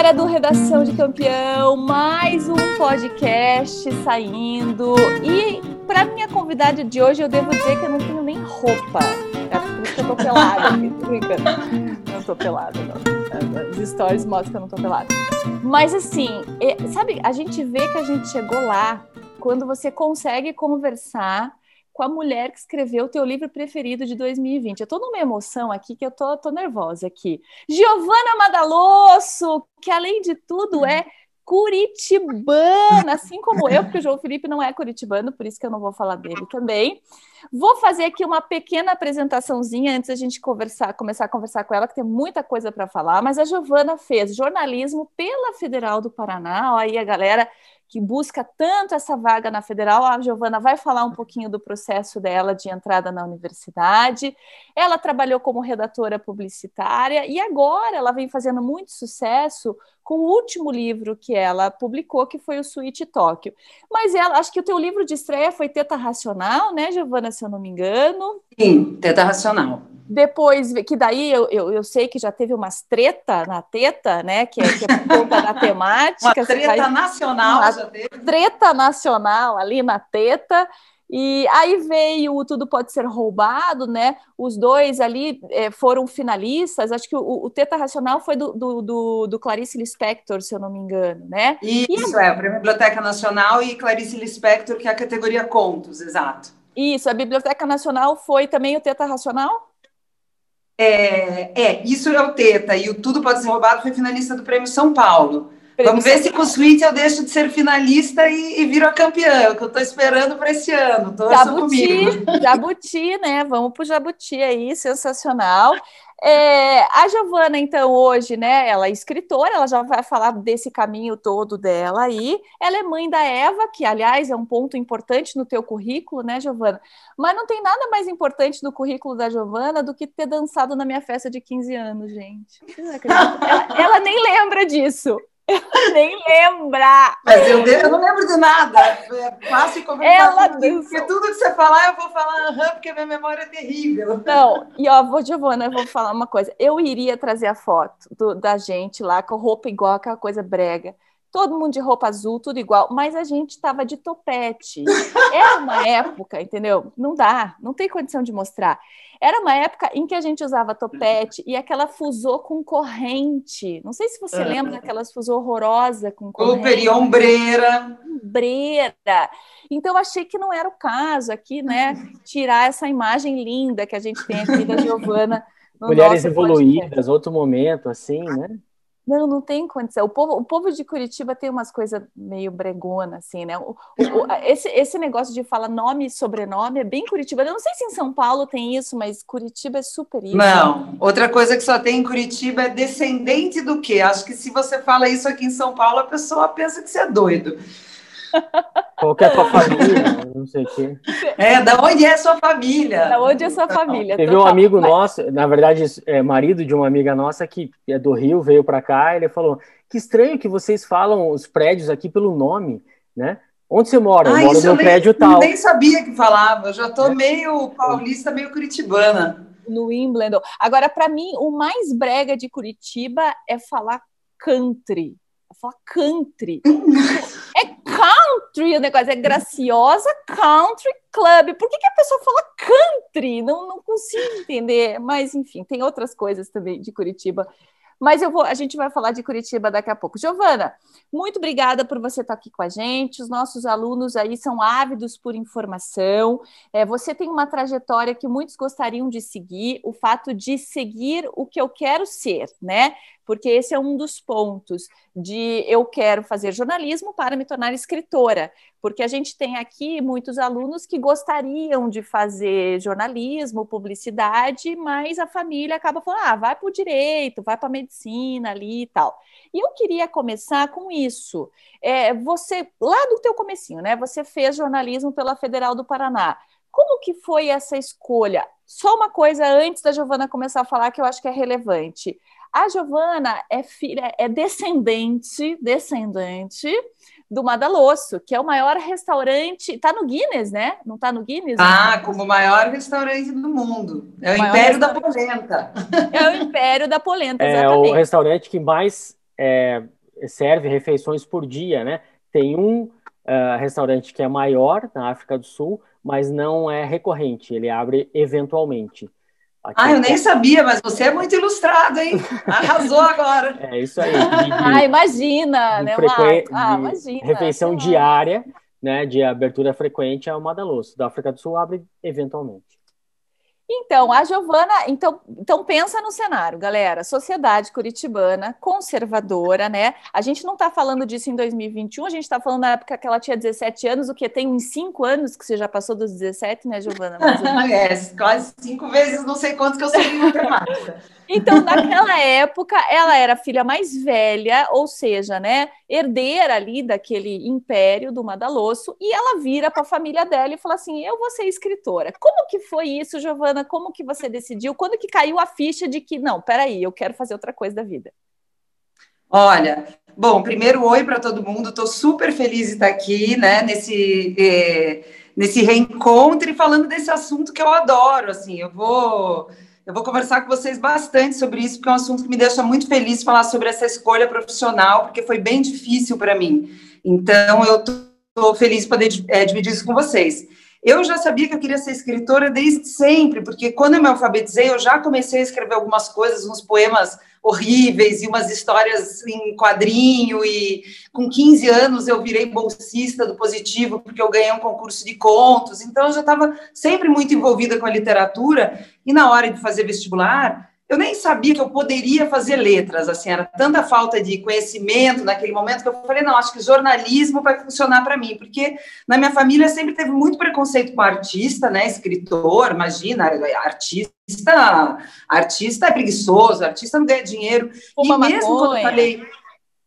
galera do Redação de Campeão, mais um podcast saindo. E para minha convidada de hoje, eu devo dizer que eu não tenho nem roupa. É por isso que eu tô pelada. não tô pelada, não. Os stories mostram que eu não tô pelada. Mas assim, sabe, a gente vê que a gente chegou lá quando você consegue conversar com a mulher que escreveu o teu livro preferido de 2020. Eu tô numa emoção aqui que eu tô, tô nervosa aqui. Giovana Madalosso, que além de tudo é curitibana, assim como eu, porque o João Felipe não é curitibano, por isso que eu não vou falar dele também. Vou fazer aqui uma pequena apresentaçãozinha antes da gente conversar, começar a conversar com ela, que tem muita coisa para falar, mas a Giovana fez jornalismo pela Federal do Paraná, aí a galera que busca tanto essa vaga na federal. A Giovana vai falar um pouquinho do processo dela de entrada na universidade. Ela trabalhou como redatora publicitária e agora ela vem fazendo muito sucesso com o último livro que ela publicou, que foi o Suíte Tóquio. Mas ela, acho que o teu livro de estreia foi Teta Racional, né, Giovana, se eu não me engano? Sim, Teta Racional. Depois, que daí eu, eu, eu, sei que já teve umas treta na teta, né? Que é, que é por conta da temática. Uma treta vai... nacional uma. Treta nacional ali na teta. E aí veio Tudo Pode Ser Roubado, né? Os dois ali é, foram finalistas. Acho que o, o Teta Racional foi do, do, do, do, Clarice Lispector, se eu não me engano, né? Isso, e... é, para a Biblioteca Nacional e Clarice Lispector, que é a categoria Contos, exato. Isso, a Biblioteca Nacional foi também o Teta Racional? É, é, isso é o Teta, e o Tudo Pode Ser Roubado foi finalista do Prêmio São Paulo. Vamos ver se com o Suíte eu deixo de ser finalista e, e viro a campeã, que eu estou esperando para esse ano. Jabuti, comigo. Jabuti, né? Vamos para o Jabuti aí, sensacional. É, a Giovana, então, hoje, né, ela é escritora, ela já vai falar desse caminho todo dela aí. Ela é mãe da Eva, que, aliás, é um ponto importante no teu currículo, né, Giovana? Mas não tem nada mais importante no currículo da Giovana do que ter dançado na minha festa de 15 anos, gente. Ela, ela nem lembra disso. Ela nem lembra. Mas eu, eu, não lembro de nada. É fácil como Ela Porque tudo que você falar, eu vou falar aham, porque minha memória é terrível. Não, e ó, vou, Giovana, eu vou falar uma coisa. Eu iria trazer a foto do, da gente lá com roupa igual, aquela coisa brega todo mundo de roupa azul, tudo igual, mas a gente estava de topete. Era uma época, entendeu? Não dá, não tem condição de mostrar. Era uma época em que a gente usava topete e aquela fusô com corrente. Não sei se você lembra daquelas fusô horrorosa com corrente. Ou ombreira. Ombreira. Então, achei que não era o caso aqui, né? Tirar essa imagem linda que a gente tem aqui da Giovana. Mulheres evoluídas, podcast. outro momento, assim, né? Não, não tem condição. O povo, o povo de Curitiba tem umas coisas meio bregona, assim, né? O, o, esse, esse negócio de falar nome e sobrenome é bem Curitiba. Eu não sei se em São Paulo tem isso, mas Curitiba é super isso. Não, outra coisa que só tem em Curitiba é descendente do quê? Acho que se você fala isso aqui em São Paulo, a pessoa pensa que você é doido. Qual que é a tua família? Não sei o quê. É, da onde é a sua família? Da onde é sua família? Teve um amigo nosso, na verdade, é marido de uma amiga nossa que é do Rio, veio para cá, ele falou: que estranho que vocês falam os prédios aqui pelo nome, né? Onde você mora? Ah, eu moro no nem, prédio tal. Eu nem sabia que falava, eu já estou é. meio paulista, meio curitibana. No Wimbledon. Agora, para mim, o mais brega de Curitiba é falar country. Falar country. É country o negócio, é graciosa country club. Por que, que a pessoa fala country? Não, não consigo entender. Mas, enfim, tem outras coisas também de Curitiba. Mas eu vou, a gente vai falar de Curitiba daqui a pouco. Giovana, muito obrigada por você estar aqui com a gente. Os nossos alunos aí são ávidos por informação. É, você tem uma trajetória que muitos gostariam de seguir, o fato de seguir o que eu quero ser, né? Porque esse é um dos pontos de eu quero fazer jornalismo para me tornar escritora, porque a gente tem aqui muitos alunos que gostariam de fazer jornalismo, publicidade, mas a família acaba falando, ah, vai para o direito, vai para a medicina ali e tal. E eu queria começar com isso. É, você, lá do teu comecinho, né? Você fez jornalismo pela Federal do Paraná. Como que foi essa escolha? Só uma coisa antes da Giovana começar a falar que eu acho que é relevante. A Giovana é filha, é descendente, descendente do Madalosso, que é o maior restaurante, tá no Guinness, né? Não tá no Guinness? Ah, né? como o maior restaurante do mundo. É o, o Império da Polenta. É o Império da Polenta, exatamente. É o restaurante que mais é, serve refeições por dia, né? Tem um uh, restaurante que é maior na África do Sul, mas não é recorrente, ele abre eventualmente. Aqui ah, eu nem sabia, mas você é muito ilustrado, hein? Arrasou agora. É isso aí. De, de, ah, imagina, né? Frequ... Ah, imagina. Refeição diária, né? De abertura frequente é o Madaloso. Da África do Sul abre eventualmente. Então, a Giovana, então, então pensa no cenário, galera. Sociedade curitibana, conservadora, né? A gente não está falando disso em 2021, a gente está falando na época que ela tinha 17 anos, o que tem uns 5 anos que você já passou dos 17, né, Giovana? Mas, é, quase cinco vezes, não sei quantos que eu sou em matemática. Então, naquela época, ela era filha mais velha, ou seja, né, herdeira ali daquele império do Madalosso, e ela vira para a família dela e fala assim: "Eu vou ser escritora". Como que foi isso, Giovana? Como que você decidiu? Quando que caiu a ficha de que não, peraí, eu quero fazer outra coisa da vida? Olha, bom, primeiro oi para todo mundo. Estou super feliz de estar aqui, né, nesse eh, nesse reencontro e falando desse assunto que eu adoro. Assim, eu vou eu vou conversar com vocês bastante sobre isso, porque é um assunto que me deixa muito feliz falar sobre essa escolha profissional, porque foi bem difícil para mim. Então, eu estou feliz de poder é, dividir isso com vocês. Eu já sabia que eu queria ser escritora desde sempre, porque quando eu me alfabetizei, eu já comecei a escrever algumas coisas, uns poemas horríveis e umas histórias em quadrinho. E com 15 anos eu virei bolsista do Positivo, porque eu ganhei um concurso de contos. Então eu já estava sempre muito envolvida com a literatura. E na hora de fazer vestibular, eu nem sabia que eu poderia fazer letras, assim, era tanta falta de conhecimento naquele momento que eu falei, não, acho que jornalismo vai funcionar para mim, porque na minha família sempre teve muito preconceito com artista, né, escritor, imagina, artista, artista é preguiçoso, artista não ganha dinheiro, Fuma e mesmo maconha. quando eu falei...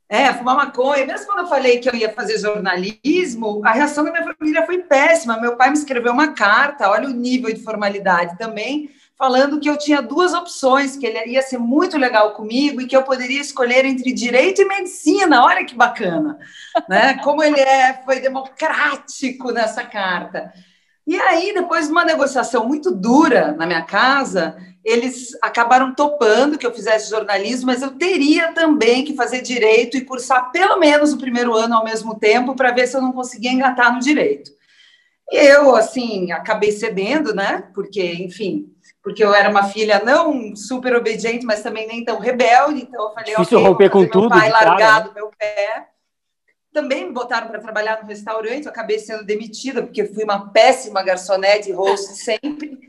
É, fumar maconha. Mesmo quando eu falei que eu ia fazer jornalismo, a reação da minha família foi péssima. Meu pai me escreveu uma carta, olha o nível de formalidade também, falando que eu tinha duas opções, que ele ia ser muito legal comigo e que eu poderia escolher entre direito e medicina. Olha que bacana, né? Como ele é, foi democrático nessa carta. E aí, depois de uma negociação muito dura na minha casa, eles acabaram topando que eu fizesse jornalismo, mas eu teria também que fazer direito e cursar pelo menos o primeiro ano ao mesmo tempo para ver se eu não conseguia engatar no direito. E eu, assim, acabei cedendo, né? Porque, enfim, porque eu era uma filha não super obediente, mas também nem tão rebelde. Então eu falei, Difícil okay, romper com tudo. Meu pai largado né? meu pé. Também me botaram para trabalhar no restaurante, eu acabei sendo demitida, porque fui uma péssima garçonete e host sempre.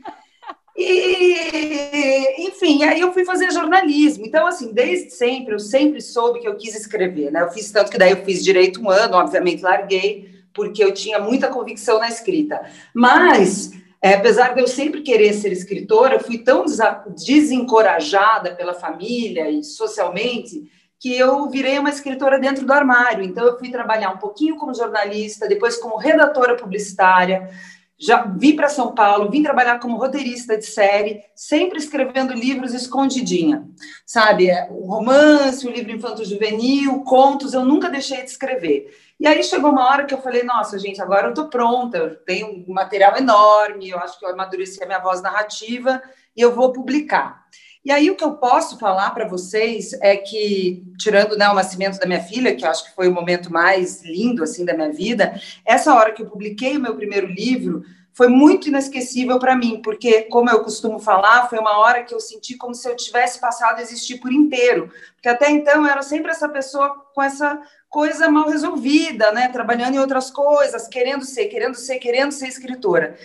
E, enfim, aí eu fui fazer jornalismo. Então, assim, desde sempre, eu sempre soube que eu quis escrever, né? Eu fiz tanto que daí eu fiz direito um ano, obviamente larguei, porque eu tinha muita convicção na escrita. Mas é, apesar de eu sempre querer ser escritora, fui tão desencorajada pela família e socialmente que eu virei uma escritora dentro do armário. Então, eu fui trabalhar um pouquinho como jornalista, depois como redatora publicitária, já vim para São Paulo, vim trabalhar como roteirista de série, sempre escrevendo livros escondidinha, sabe? É, o romance, o livro infanto-juvenil, contos, eu nunca deixei de escrever. E aí chegou uma hora que eu falei, nossa, gente, agora eu estou pronta, eu tenho um material enorme, eu acho que eu amadureci a minha voz narrativa e eu vou publicar. E aí o que eu posso falar para vocês é que, tirando né, o nascimento da minha filha, que eu acho que foi o momento mais lindo assim da minha vida, essa hora que eu publiquei o meu primeiro livro foi muito inesquecível para mim, porque, como eu costumo falar, foi uma hora que eu senti como se eu tivesse passado a existir por inteiro. Porque até então eu era sempre essa pessoa com essa coisa mal resolvida, né? Trabalhando em outras coisas, querendo ser, querendo ser, querendo ser escritora.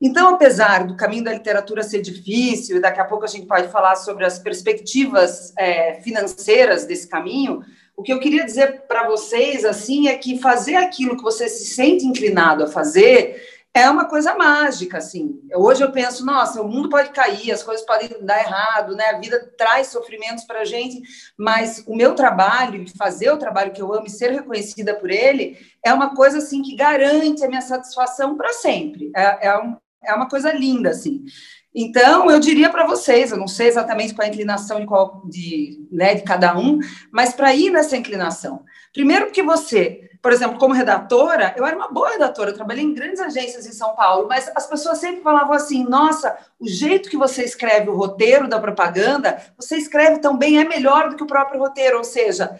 Então, apesar do caminho da literatura ser difícil, e daqui a pouco a gente pode falar sobre as perspectivas é, financeiras desse caminho, o que eu queria dizer para vocês assim é que fazer aquilo que você se sente inclinado a fazer é uma coisa mágica, assim. Hoje eu penso, nossa, o mundo pode cair, as coisas podem dar errado, né? A vida traz sofrimentos para a gente, mas o meu trabalho, fazer o trabalho que eu amo e ser reconhecida por ele, é uma coisa, assim, que garante a minha satisfação para sempre. É, é, um, é uma coisa linda, assim. Então, eu diria para vocês, eu não sei exatamente qual a inclinação de, qual, de, né, de cada um, mas para ir nessa inclinação. Primeiro, porque você por exemplo, como redatora, eu era uma boa redatora, eu trabalhei em grandes agências em São Paulo, mas as pessoas sempre falavam assim: nossa, o jeito que você escreve o roteiro da propaganda, você escreve tão bem, é melhor do que o próprio roteiro. Ou seja,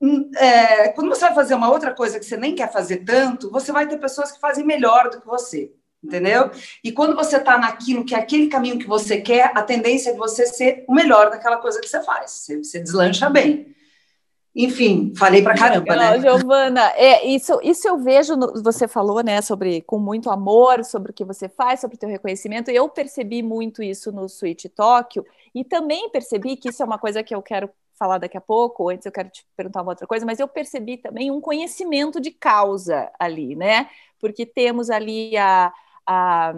hum, é, quando você vai fazer uma outra coisa que você nem quer fazer tanto, você vai ter pessoas que fazem melhor do que você entendeu? E quando você está naquilo que é aquele caminho que você quer, a tendência é de você ser o melhor daquela coisa que você faz. Você, você deslancha bem. Enfim, falei pra caramba, né? Giovana, é, isso, isso eu vejo, no, você falou, né, sobre com muito amor, sobre o que você faz, sobre o teu reconhecimento. Eu percebi muito isso no Switch Tóquio e também percebi que isso é uma coisa que eu quero falar daqui a pouco, antes eu quero te perguntar uma outra coisa, mas eu percebi também um conhecimento de causa ali, né? Porque temos ali a, a,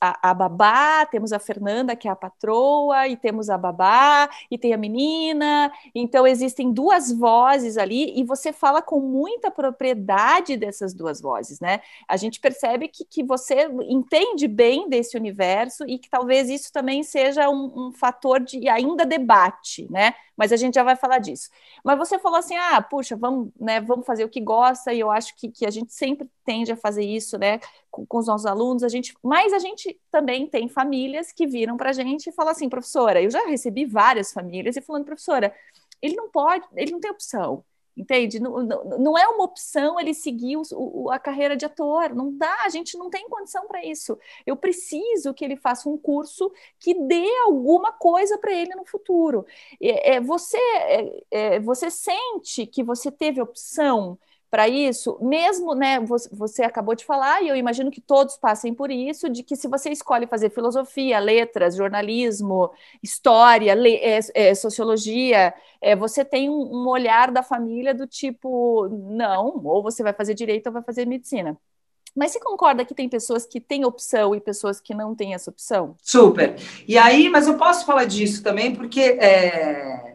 a, a, babá, temos a Fernanda, que é a patroa, e temos a babá, e tem a menina. Então, existem duas vozes ali, e você fala com muita propriedade dessas duas vozes, né? A gente percebe que, que você entende bem desse universo e que talvez isso também seja um, um fator de ainda debate, né? Mas a gente já vai falar disso. Mas você falou assim: ah, puxa, vamos, né, vamos fazer o que gosta, e eu acho que, que a gente sempre tende a fazer isso, né? Com, com os nossos alunos, a gente, mas a gente também tem famílias que viram para a gente e falam assim, professora, eu já recebi várias famílias e falando, professora, ele não pode, ele não tem opção. Entende? Não, não, não, é uma opção ele seguir o, o, a carreira de ator. Não dá, a gente não tem condição para isso. Eu preciso que ele faça um curso que dê alguma coisa para ele no futuro. É, é você, é, é, você sente que você teve opção para isso, mesmo, né, você acabou de falar, e eu imagino que todos passem por isso, de que se você escolhe fazer filosofia, letras, jornalismo, história, le, é, é, sociologia, é, você tem um, olhar da família do tipo, não, ou você vai fazer direito ou vai fazer medicina. Mas você concorda que tem pessoas que têm opção e pessoas que não têm essa opção? Super. E aí, mas eu posso falar disso também, porque é,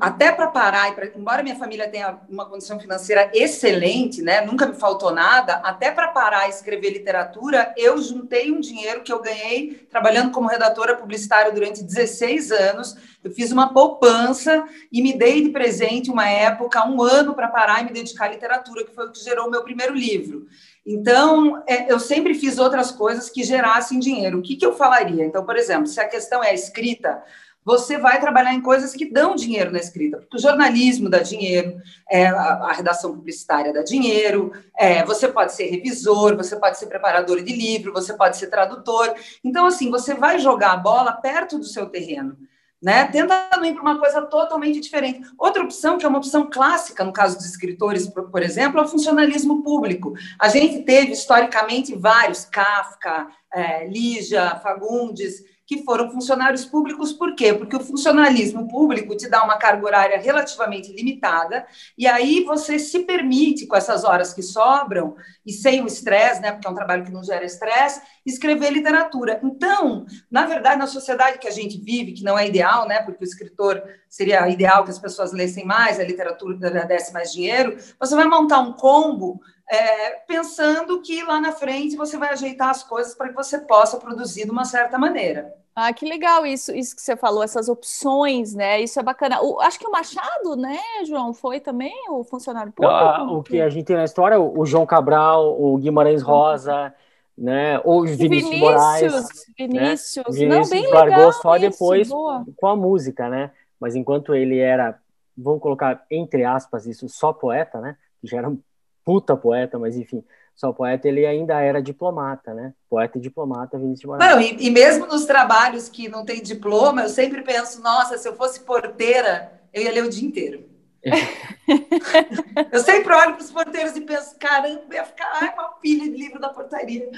até para parar, pra, embora minha família tenha uma condição financeira excelente, né, nunca me faltou nada, até para parar e escrever literatura, eu juntei um dinheiro que eu ganhei trabalhando como redatora publicitária durante 16 anos. Eu fiz uma poupança e me dei de presente uma época, um ano para parar e me dedicar à literatura, que foi o que gerou o meu primeiro livro. Então, é, eu sempre fiz outras coisas que gerassem dinheiro. O que, que eu falaria? Então, por exemplo, se a questão é a escrita, você vai trabalhar em coisas que dão dinheiro na escrita, porque o jornalismo dá dinheiro, é, a, a, redação publicitária dá dinheiro, é, você pode ser revisor, você pode ser preparador de livro, você pode ser tradutor. Então, assim, você vai jogar a bola perto do seu terreno. Né? Tenta ir para uma coisa totalmente diferente. Outra opção, que é uma opção clássica no caso dos escritores, por, por exemplo, é o funcionalismo público. A gente teve, historicamente, vários, Kafka, é, Lígia, Fagundes, que foram funcionários públicos, por quê? Porque o funcionalismo público te dá uma carga horária relativamente limitada, e aí você se permite, com essas horas que sobram, e sem o estresse, né, porque é um trabalho que não gera estresse, escrever literatura. Então, na verdade, na sociedade que a gente vive, que não é ideal, né, porque o escritor seria ideal que as pessoas lessem mais, a literatura desse mais dinheiro, você vai montar um combo é, pensando que lá na frente você vai ajeitar as coisas para que você possa produzir de uma certa maneira. Ah, que legal isso, isso que você falou, essas opções, né? Isso é bacana. O, acho que o Machado, né, João, foi também o funcionário público. Ah, o que a gente tem na história, o João Cabral, o Guimarães Rosa, né? Ou o Vinícius, Vinícius Moraes. Vinícius, né? Vinícius Não, bem largou só isso, depois boa. com a música, né? Mas enquanto ele era, vamos colocar entre aspas isso, só poeta, né? Que já era um puta poeta, mas enfim, só poeta, ele ainda era diplomata, né? Poeta e diplomata, Vinícius de Moraes. Não, e, e, mesmo nos trabalhos que não tem diploma, eu sempre penso, nossa, se eu fosse porteira, eu ia ler o dia inteiro. eu sempre olho para os porteiros e penso, caramba, ia ficar ai, uma pilha de livro da portaria.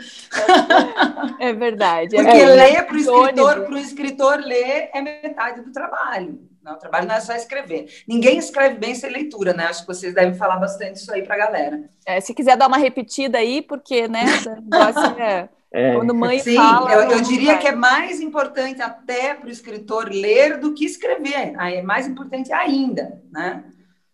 É verdade. É Porque é ler para o escritor, para o escritor ler é metade do trabalho. Não, o trabalho não é só escrever. Ninguém escreve bem sem leitura, né? Acho que vocês devem falar bastante isso aí para a galera. É, se quiser dar uma repetida aí, porque, né? É, é. Quando mãe Sim, fala. Eu, eu diria vai. que é mais importante até para o escritor ler do que escrever. Aí é mais importante ainda, né?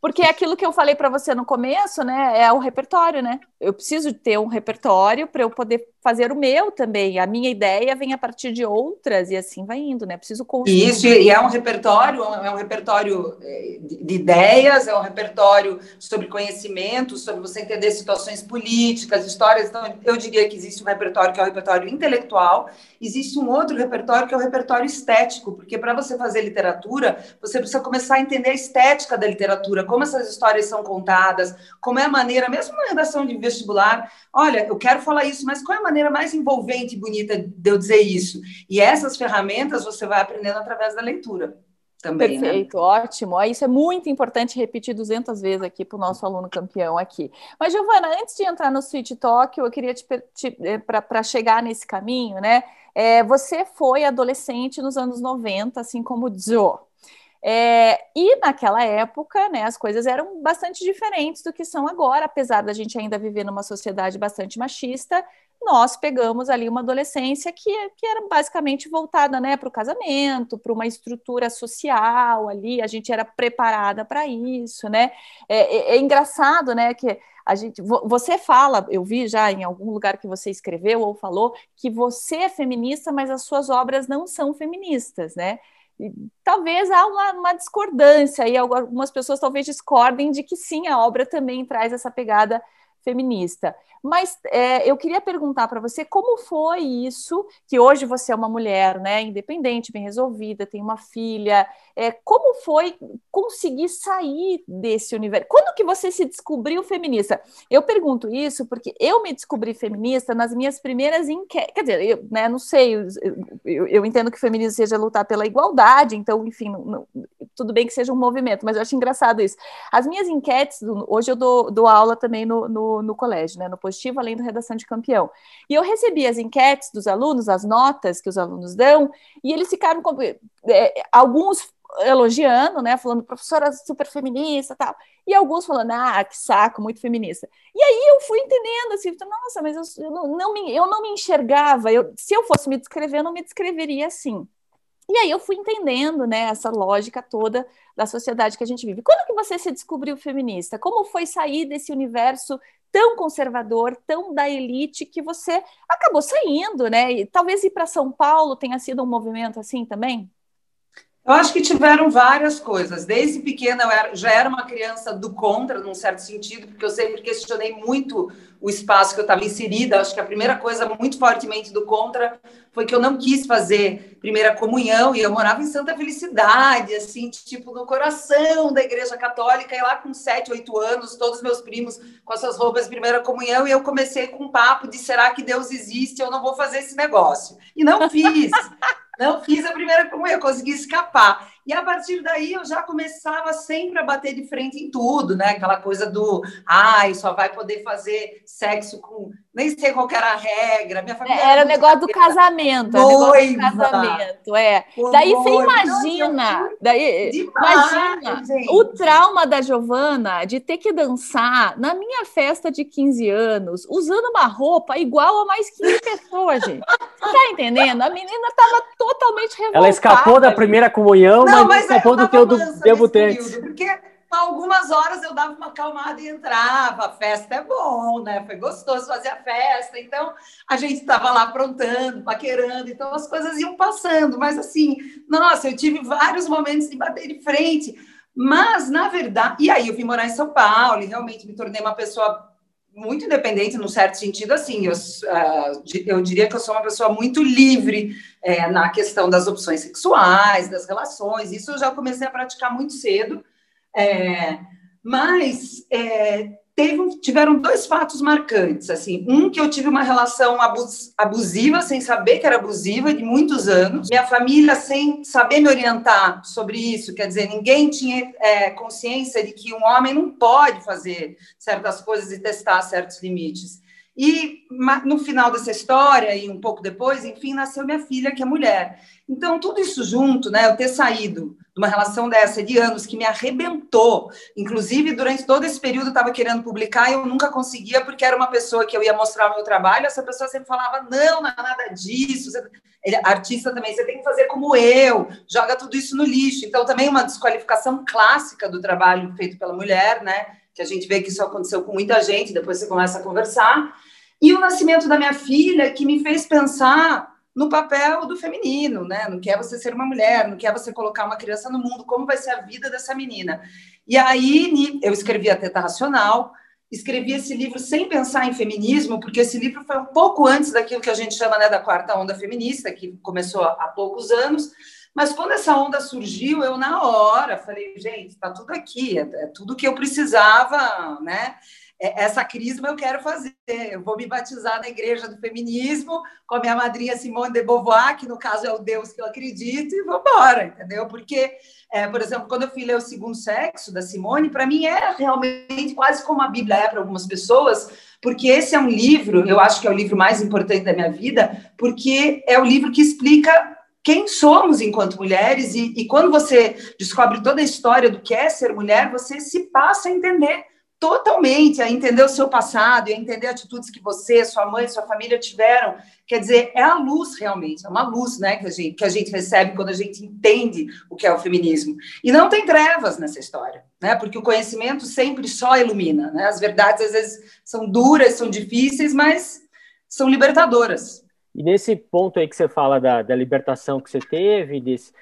Porque é aquilo que eu falei para você no começo, né? É o repertório, né? Eu preciso ter um repertório para eu poder fazer o meu também. A minha ideia vem a partir de outras e assim vai indo, né? Preciso construir. Isso, e é um repertório, é um repertório eh, de ideias, é um repertório sobre conhecimento, sobre você entender situações políticas, histórias. Então, eu diria que existe um repertório que é o repertório intelectual, existe um outro repertório que é o repertório estético, porque para você fazer literatura, você precisa começar a entender a estética da literatura, como essas histórias são contadas, como é a maneira, mesmo na redação de vestibular, olha, eu quero falar isso, mas qual é a maneira mais envolvente e bonita de eu dizer isso? E essas ferramentas você vai aprendendo através da leitura. Também, né? Perfeito, né? ótimo. Isso é muito importante repetir 200 vezes aqui para o nosso aluno campeão aqui. Mas, Giovana, antes de entrar no Sweet Talk, eu queria te, te eh, para chegar nesse caminho, né? É, você foi adolescente nos anos 90, assim como Joe. É, e naquela época, né, as coisas eram bastante diferentes do que são agora, apesar da gente ainda viver numa sociedade bastante machista, nós pegamos ali uma adolescência que, que era basicamente voltada né, para o casamento, para uma estrutura social ali, a gente era preparada para isso, né? É, é, é, engraçado, né, que a gente, você fala, eu vi já em algum lugar que você escreveu ou falou, que você é feminista, mas as suas obras não são feministas, né? Talvez há uma, uma, discordância e algumas pessoas talvez discordem de que sim, a obra também traz essa pegada feminista. Mas é, eu queria perguntar para você como foi isso, que hoje você é uma mulher, né, independente, bem resolvida, tem uma filha, é, como foi conseguir sair desse universo? Quando que você se descobriu feminista? Eu pergunto isso porque eu me descobri feminista nas minhas primeiras enquetes, quer dizer, eu né, não sei, eu, eu, eu, entendo que feminismo seja lutar pela igualdade, então, enfim, não, não, tudo bem que seja um movimento, mas eu acho engraçado isso. As minhas enquetes, hoje eu dou, dou aula também no, no, no colégio, né, no positivo, além do redação de campeão. E eu recebi as enquetes dos alunos, as notas que os alunos dão, e eles ficaram com, é, alguns elogiando, né, falando professora super feminista, tal, e alguns falando, ah, que saco, muito feminista. E aí eu fui entendendo assim, nossa, mas eu, eu não, não, me, eu não me enxergava, eu, se eu fosse me descrever, eu não me descreveria assim. E aí eu fui entendendo, né, essa lógica toda da sociedade que a gente vive. Quando que você se descobriu feminista? Como foi sair desse universo tão conservador, tão da elite, que você acabou saindo, né? E talvez ir para São Paulo tenha sido um movimento assim também? Eu acho que tiveram várias coisas. Desde pequena eu era, já era uma criança do contra, num certo sentido, porque eu sempre questionei muito o espaço que eu estava inserida. Acho que a primeira coisa muito fortemente do contra foi que eu não quis fazer primeira comunhão e eu morava em Santa Felicidade, assim, tipo no coração da Igreja Católica, e lá com sete, oito anos, todos meus primos com as suas roupas de primeira comunhão, e eu comecei com um papo de será que Deus existe? Eu não vou fazer esse negócio. E não fiz. Não fiz a primeira comunhão, consegui escapar. E a partir daí eu já começava sempre a bater de frente em tudo, né? Aquela coisa do ai, só vai poder fazer sexo com. Nem sei qual era a regra. Minha família era, era o negócio do casamento. Noiva. Do casamento, é. daí você imagina, daí, demais, imagina gente. o trauma da Giovana de ter que dançar na minha festa de 15 anos, usando uma roupa igual a mais 15 pessoas, gente. Você tá entendendo? A menina estava totalmente revoltada. Ela escapou da primeira comunhão, não, mas, mas escapou do teu debutante. Porque algumas horas eu dava uma acalmada e entrava. A festa é bom, né? Foi gostoso fazer a festa. Então, a gente estava lá aprontando, paquerando, então as coisas iam passando. Mas, assim, nossa, eu tive vários momentos de bater de frente. Mas, na verdade, e aí eu vim morar em São Paulo e realmente me tornei uma pessoa muito independente, num certo sentido, assim, eu, uh, eu diria que eu sou uma pessoa muito livre é, na questão das opções sexuais, das relações, isso eu já comecei a praticar muito cedo, é, mas é, teve, tiveram dois fatos marcantes, assim, um que eu tive uma relação abus, abusiva, sem saber que era abusiva, de muitos anos, minha família sem saber me orientar sobre isso, quer dizer, ninguém tinha é, consciência de que um homem não pode fazer certas coisas e testar certos limites. E no final dessa história, e um pouco depois, enfim, nasceu minha filha, que é mulher. Então, tudo isso junto, né, eu ter saído de uma relação dessa de anos que me arrebentou, inclusive durante todo esse período eu estava querendo publicar e eu nunca conseguia, porque era uma pessoa que eu ia mostrar o meu trabalho, essa pessoa sempre falava: não, não é nada disso. Você... Ele, artista também, você tem que fazer como eu, joga tudo isso no lixo. Então, também uma desqualificação clássica do trabalho feito pela mulher, né? Que a gente vê que isso aconteceu com muita gente, depois você começa a conversar. E o nascimento da minha filha, que me fez pensar no papel do feminino, né? No que é você ser uma mulher, no que é você colocar uma criança no mundo, como vai ser a vida dessa menina. E aí eu escrevi a Teta Racional, escrevi esse livro sem pensar em feminismo, porque esse livro foi um pouco antes daquilo que a gente chama né, da quarta onda feminista, que começou há poucos anos. Mas quando essa onda surgiu, eu na hora falei, gente, está tudo aqui, é, é tudo que eu precisava, né? É, essa crisma eu quero fazer. Eu vou me batizar na igreja do feminismo com a minha madrinha Simone de Beauvoir, que no caso é o Deus que eu acredito, e vou embora, entendeu? Porque, é, por exemplo, quando eu fui ler O Segundo Sexo, da Simone, para mim é realmente quase como a Bíblia é para algumas pessoas, porque esse é um livro, eu acho que é o livro mais importante da minha vida, porque é o livro que explica quem somos enquanto mulheres, e, e quando você descobre toda a história do que é ser mulher, você se passa a entender totalmente a entender o seu passado e a entender atitudes que você, sua mãe, sua família tiveram. Quer dizer, é a luz realmente, é uma luz né, que, a gente, que a gente recebe quando a gente entende o que é o feminismo. E não tem trevas nessa história, né? Porque o conhecimento sempre só ilumina. Né? As verdades às vezes são duras, são difíceis, mas são libertadoras. E nesse ponto aí que você fala da, da libertação que você teve, desse,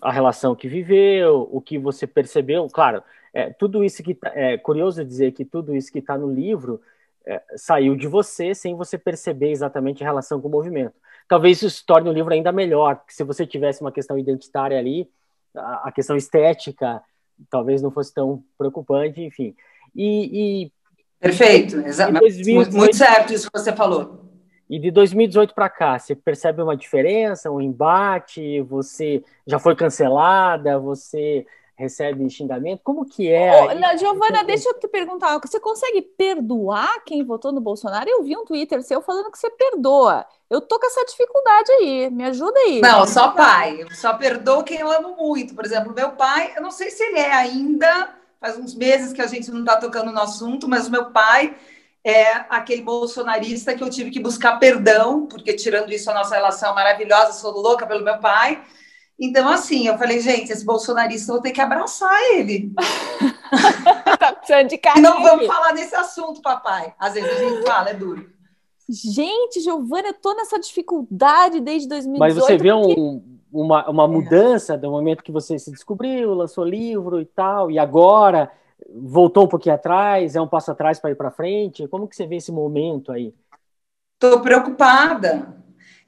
a relação que viveu, o que você percebeu, claro, é, tudo isso que tá, é curioso dizer que tudo isso que está no livro é, saiu de você sem você perceber exatamente a relação com o movimento. Talvez isso torne o livro ainda melhor, se você tivesse uma questão identitária ali, a, a questão estética talvez não fosse tão preocupante, enfim. E, e perfeito, exatamente, muito, muito certo isso que você falou. E de 2018 para cá, você percebe uma diferença, um embate? Você já foi cancelada? Você recebe xingamento? Como que é? Oh, Giovana, deixa eu te perguntar, você consegue perdoar quem votou no Bolsonaro? Eu vi um Twitter seu falando que você perdoa. Eu tô com essa dificuldade aí, me ajuda aí. Não, só pai. Eu só perdoo quem eu amo muito. Por exemplo, meu pai, eu não sei se ele é ainda, faz uns meses que a gente não está tocando no assunto, mas o meu pai é aquele bolsonarista que eu tive que buscar perdão, porque tirando isso a nossa relação maravilhosa, sou louca pelo meu pai, então, assim, eu falei, gente, esse bolsonarista, eu vou ter que abraçar ele. tá precisando de carinho. Não vamos falar desse assunto, papai. Às vezes a gente fala, é duro. Gente, Giovana, eu tô nessa dificuldade desde 2018. Mas você vê porque... um, uma, uma mudança do momento que você se descobriu, lançou livro e tal, e agora voltou um pouquinho atrás, é um passo atrás para ir para frente? Como que você vê esse momento aí? Estou preocupada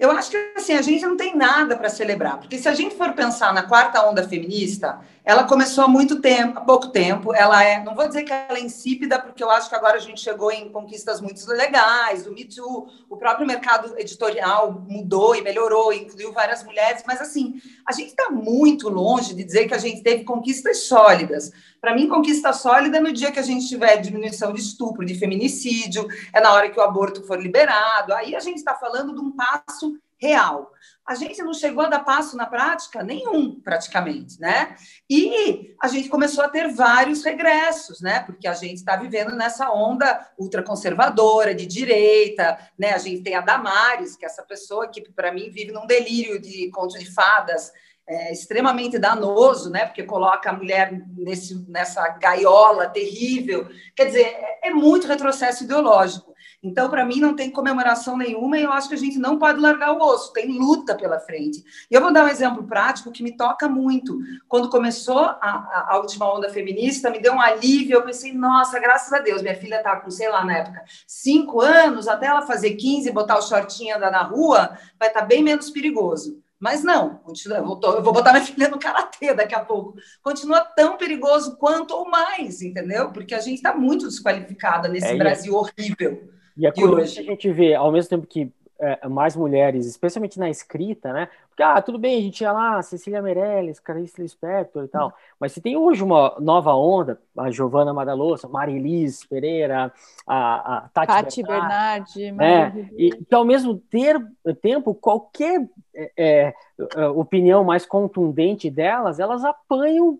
eu acho que assim, a gente não tem nada para celebrar, porque se a gente for pensar na quarta onda feminista, ela começou há muito tempo, há pouco tempo. Ela é, não vou dizer que ela é insípida, porque eu acho que agora a gente chegou em conquistas muito legais, o Me Too, o próprio mercado editorial mudou e melhorou, incluiu várias mulheres, mas assim, a gente está muito longe de dizer que a gente teve conquistas sólidas. Para mim, conquista sólida é no dia que a gente tiver diminuição de estupro, de feminicídio, é na hora que o aborto for liberado. Aí a gente está falando de um passo real. A gente não chegou a dar passo na prática nenhum, praticamente, né? E a gente começou a ter vários regressos, né? Porque a gente está vivendo nessa onda ultraconservadora, de direita, né? A gente tem a Damares, que é essa pessoa que, para mim, vive num delírio de conto de fadas, é, extremamente danoso, né? Porque coloca a mulher nesse, nessa gaiola terrível. Quer dizer, é, é muito retrocesso ideológico. Então, para mim, não tem comemoração nenhuma e eu acho que a gente não pode largar o osso, tem luta pela frente. E eu vou dar um exemplo prático que me toca muito. Quando começou a, a última onda feminista, me deu um alívio. Eu pensei, nossa, graças a Deus, minha filha está com, sei lá, na época, cinco anos, até ela fazer 15 botar o shortinho andar na rua, vai estar tá bem menos perigoso. Mas não, continua, eu, vou, eu vou botar minha filha no karatê daqui a pouco. Continua tão perigoso quanto ou mais, entendeu? Porque a gente está muito desqualificada nesse é, Brasil horrível. E é curioso que a gente vê, ao mesmo tempo que é, mais mulheres, especialmente na escrita, né? Porque, ah, tudo bem, a gente ia lá, Cecília Meirelles, Clarice Lispector e tal, uhum. mas se tem hoje uma nova onda, a Giovana Madalossa, Marilis Pereira, a, a Tati, Tati Bernardi, né? e que ao mesmo ter, tempo, qualquer é, é, é, opinião mais contundente delas, elas apanham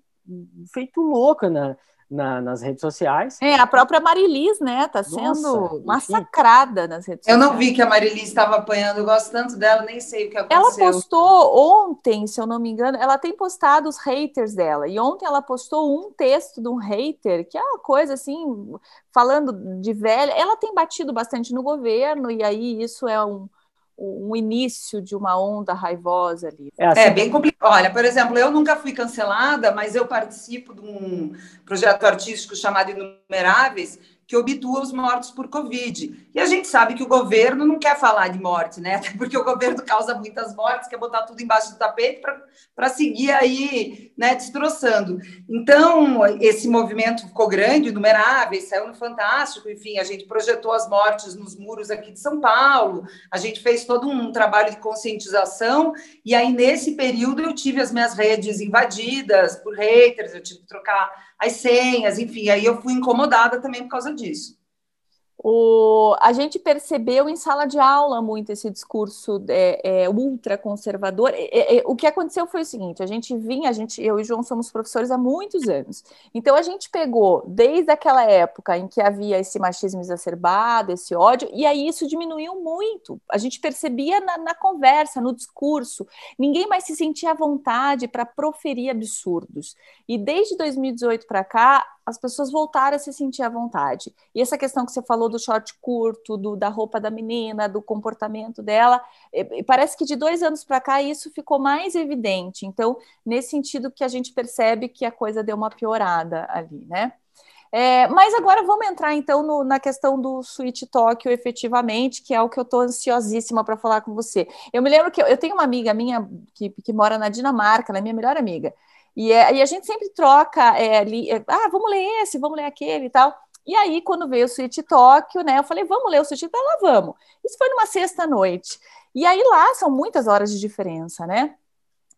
feito louca na, na, nas redes sociais. É, a própria Marilis, né, tá sendo Nossa, massacrada nas redes eu sociais. Eu não vi que a Marilis estava apanhando, eu gosto tanto dela, nem sei o que aconteceu. Ela postou ontem, se eu não me engano, ela tem postado os haters dela, e ontem ela postou um texto de um hater, que é uma coisa assim, falando de velha, ela tem batido bastante no governo, e aí isso é um um início de uma onda raivosa ali. É, assim, é bem complicado. Olha, por exemplo, eu nunca fui cancelada, mas eu participo de um projeto artístico chamado Inumeráveis, que obtua os mortos por Covid. E a gente sabe que o governo não quer falar de morte, né? Porque o governo causa muitas mortes, quer botar tudo embaixo do tapete para seguir aí, né, destroçando. Então, esse movimento ficou grande, numerável, saiu no Fantástico, enfim, a gente projetou as mortes nos muros aqui de São Paulo, a gente fez todo um trabalho de conscientização, e aí, nesse período, eu tive as minhas redes invadidas por haters, eu tive que trocar as senhas, enfim, aí eu fui incomodada também por causa disso. O, a gente percebeu em sala de aula muito esse discurso é, é, ultraconservador. É, é, o que aconteceu foi o seguinte: a gente vinha, a gente, eu e João somos professores há muitos anos. Então a gente pegou desde aquela época em que havia esse machismo exacerbado, esse ódio, e aí isso diminuiu muito. A gente percebia na, na conversa, no discurso, ninguém mais se sentia à vontade para proferir absurdos. E desde 2018 para cá, as pessoas voltaram a se sentir à vontade. E essa questão que você falou do short curto, do, da roupa da menina, do comportamento dela, parece que de dois anos para cá isso ficou mais evidente. Então, nesse sentido que a gente percebe que a coisa deu uma piorada ali, né? É, mas agora vamos entrar então no, na questão do Switch Tóquio efetivamente, que é o que eu estou ansiosíssima para falar com você. Eu me lembro que eu, eu tenho uma amiga minha que, que mora na Dinamarca, ela é minha melhor amiga. E, é, e a gente sempre troca é, é, ah, vamos ler esse, vamos ler aquele e tal. E aí, quando veio o Suíte Tóquio, né, eu falei, vamos ler o Suíte Tóquio? Lá vamos. Isso foi numa sexta-noite. E aí lá são muitas horas de diferença, né?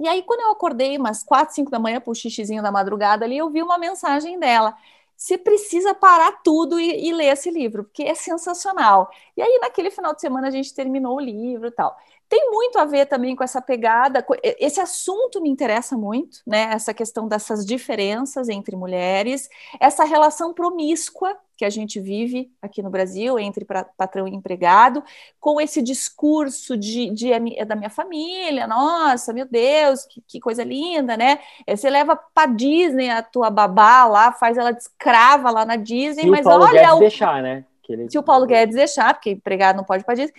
E aí, quando eu acordei umas quatro, cinco da manhã para o xixizinho da madrugada ali, eu vi uma mensagem dela. Você precisa parar tudo e, e, ler esse livro, porque é sensacional. E aí, naquele final de semana, a gente terminou o livro e tal tem muito a ver também com essa pegada. Esse assunto me interessa muito, né? Essa questão dessas diferenças entre mulheres, essa relação promíscua que a gente vive aqui no Brasil entre patrão e empregado, com esse discurso de, de é da minha família, nossa, meu Deus, que, que coisa linda, né? É, você leva para Disney a tua babá lá, faz ela de escrava lá na Disney, e mas o Paulo olha o deixar, né? Ele... Se o Paulo Guedes deixar, porque empregado não pode isso,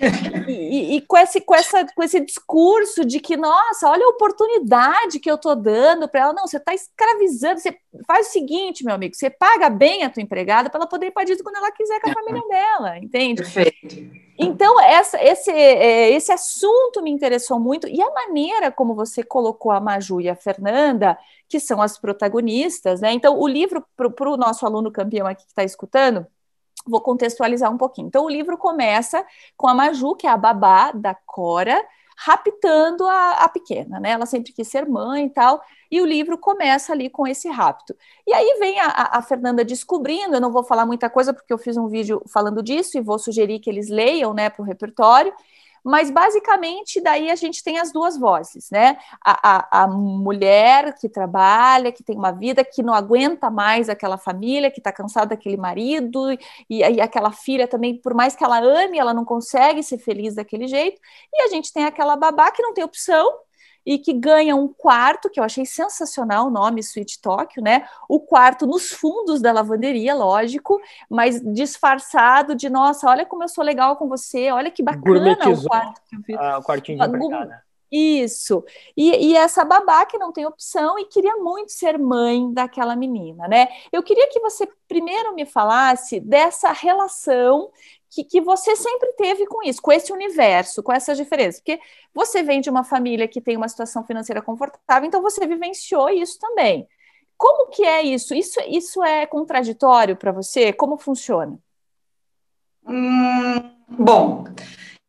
e, e, com, esse, com, essa, com esse discurso de que, nossa, olha a oportunidade que eu estou dando para ela. Não, você está escravizando. Você faz o seguinte, meu amigo, você paga bem a tua empregada para ela poder ir para quando ela quiser com a família dela, entende? Perfeito. Então, essa, esse, é, esse assunto me interessou muito, e a maneira como você colocou a Maju e a Fernanda, que são as protagonistas, né? Então, o livro, para o nosso aluno campeão aqui que está escutando, Vou contextualizar um pouquinho. Então, o livro começa com a Maju, que é a babá da Cora, raptando a, a, pequena, né? Ela sempre quis ser mãe e tal, e o livro começa ali com esse rapto. E aí vem a, a, Fernanda descobrindo, eu não vou falar muita coisa porque eu fiz um vídeo falando disso e vou sugerir que eles leiam, né, para o repertório, mas basicamente daí a gente tem as duas vozes, né? A, a, a mulher que trabalha, que tem uma vida, que não aguenta mais aquela família, que está cansada daquele marido, e, e aquela filha também, por mais que ela ame, ela não consegue ser feliz daquele jeito, e a gente tem aquela babá que não tem opção, e que ganha um quarto, que eu achei sensacional o nome Suite Tóquio, né? O quarto nos fundos da lavanderia, lógico, mas disfarçado de nossa, olha como eu sou legal com você, olha que bacana o quarto que eu. Ah, o quartinho de empregada. Isso. E, e, essa babá que não tem opção e queria muito ser mãe daquela menina, né? Eu queria que você primeiro me falasse dessa relação que, que você sempre teve com isso, com esse universo, com essas diferenças. Porque você vem de uma família que tem uma situação financeira confortável, então você vivenciou isso também. Como que é isso? Isso, isso é contraditório para você? Como funciona? Hum, bom,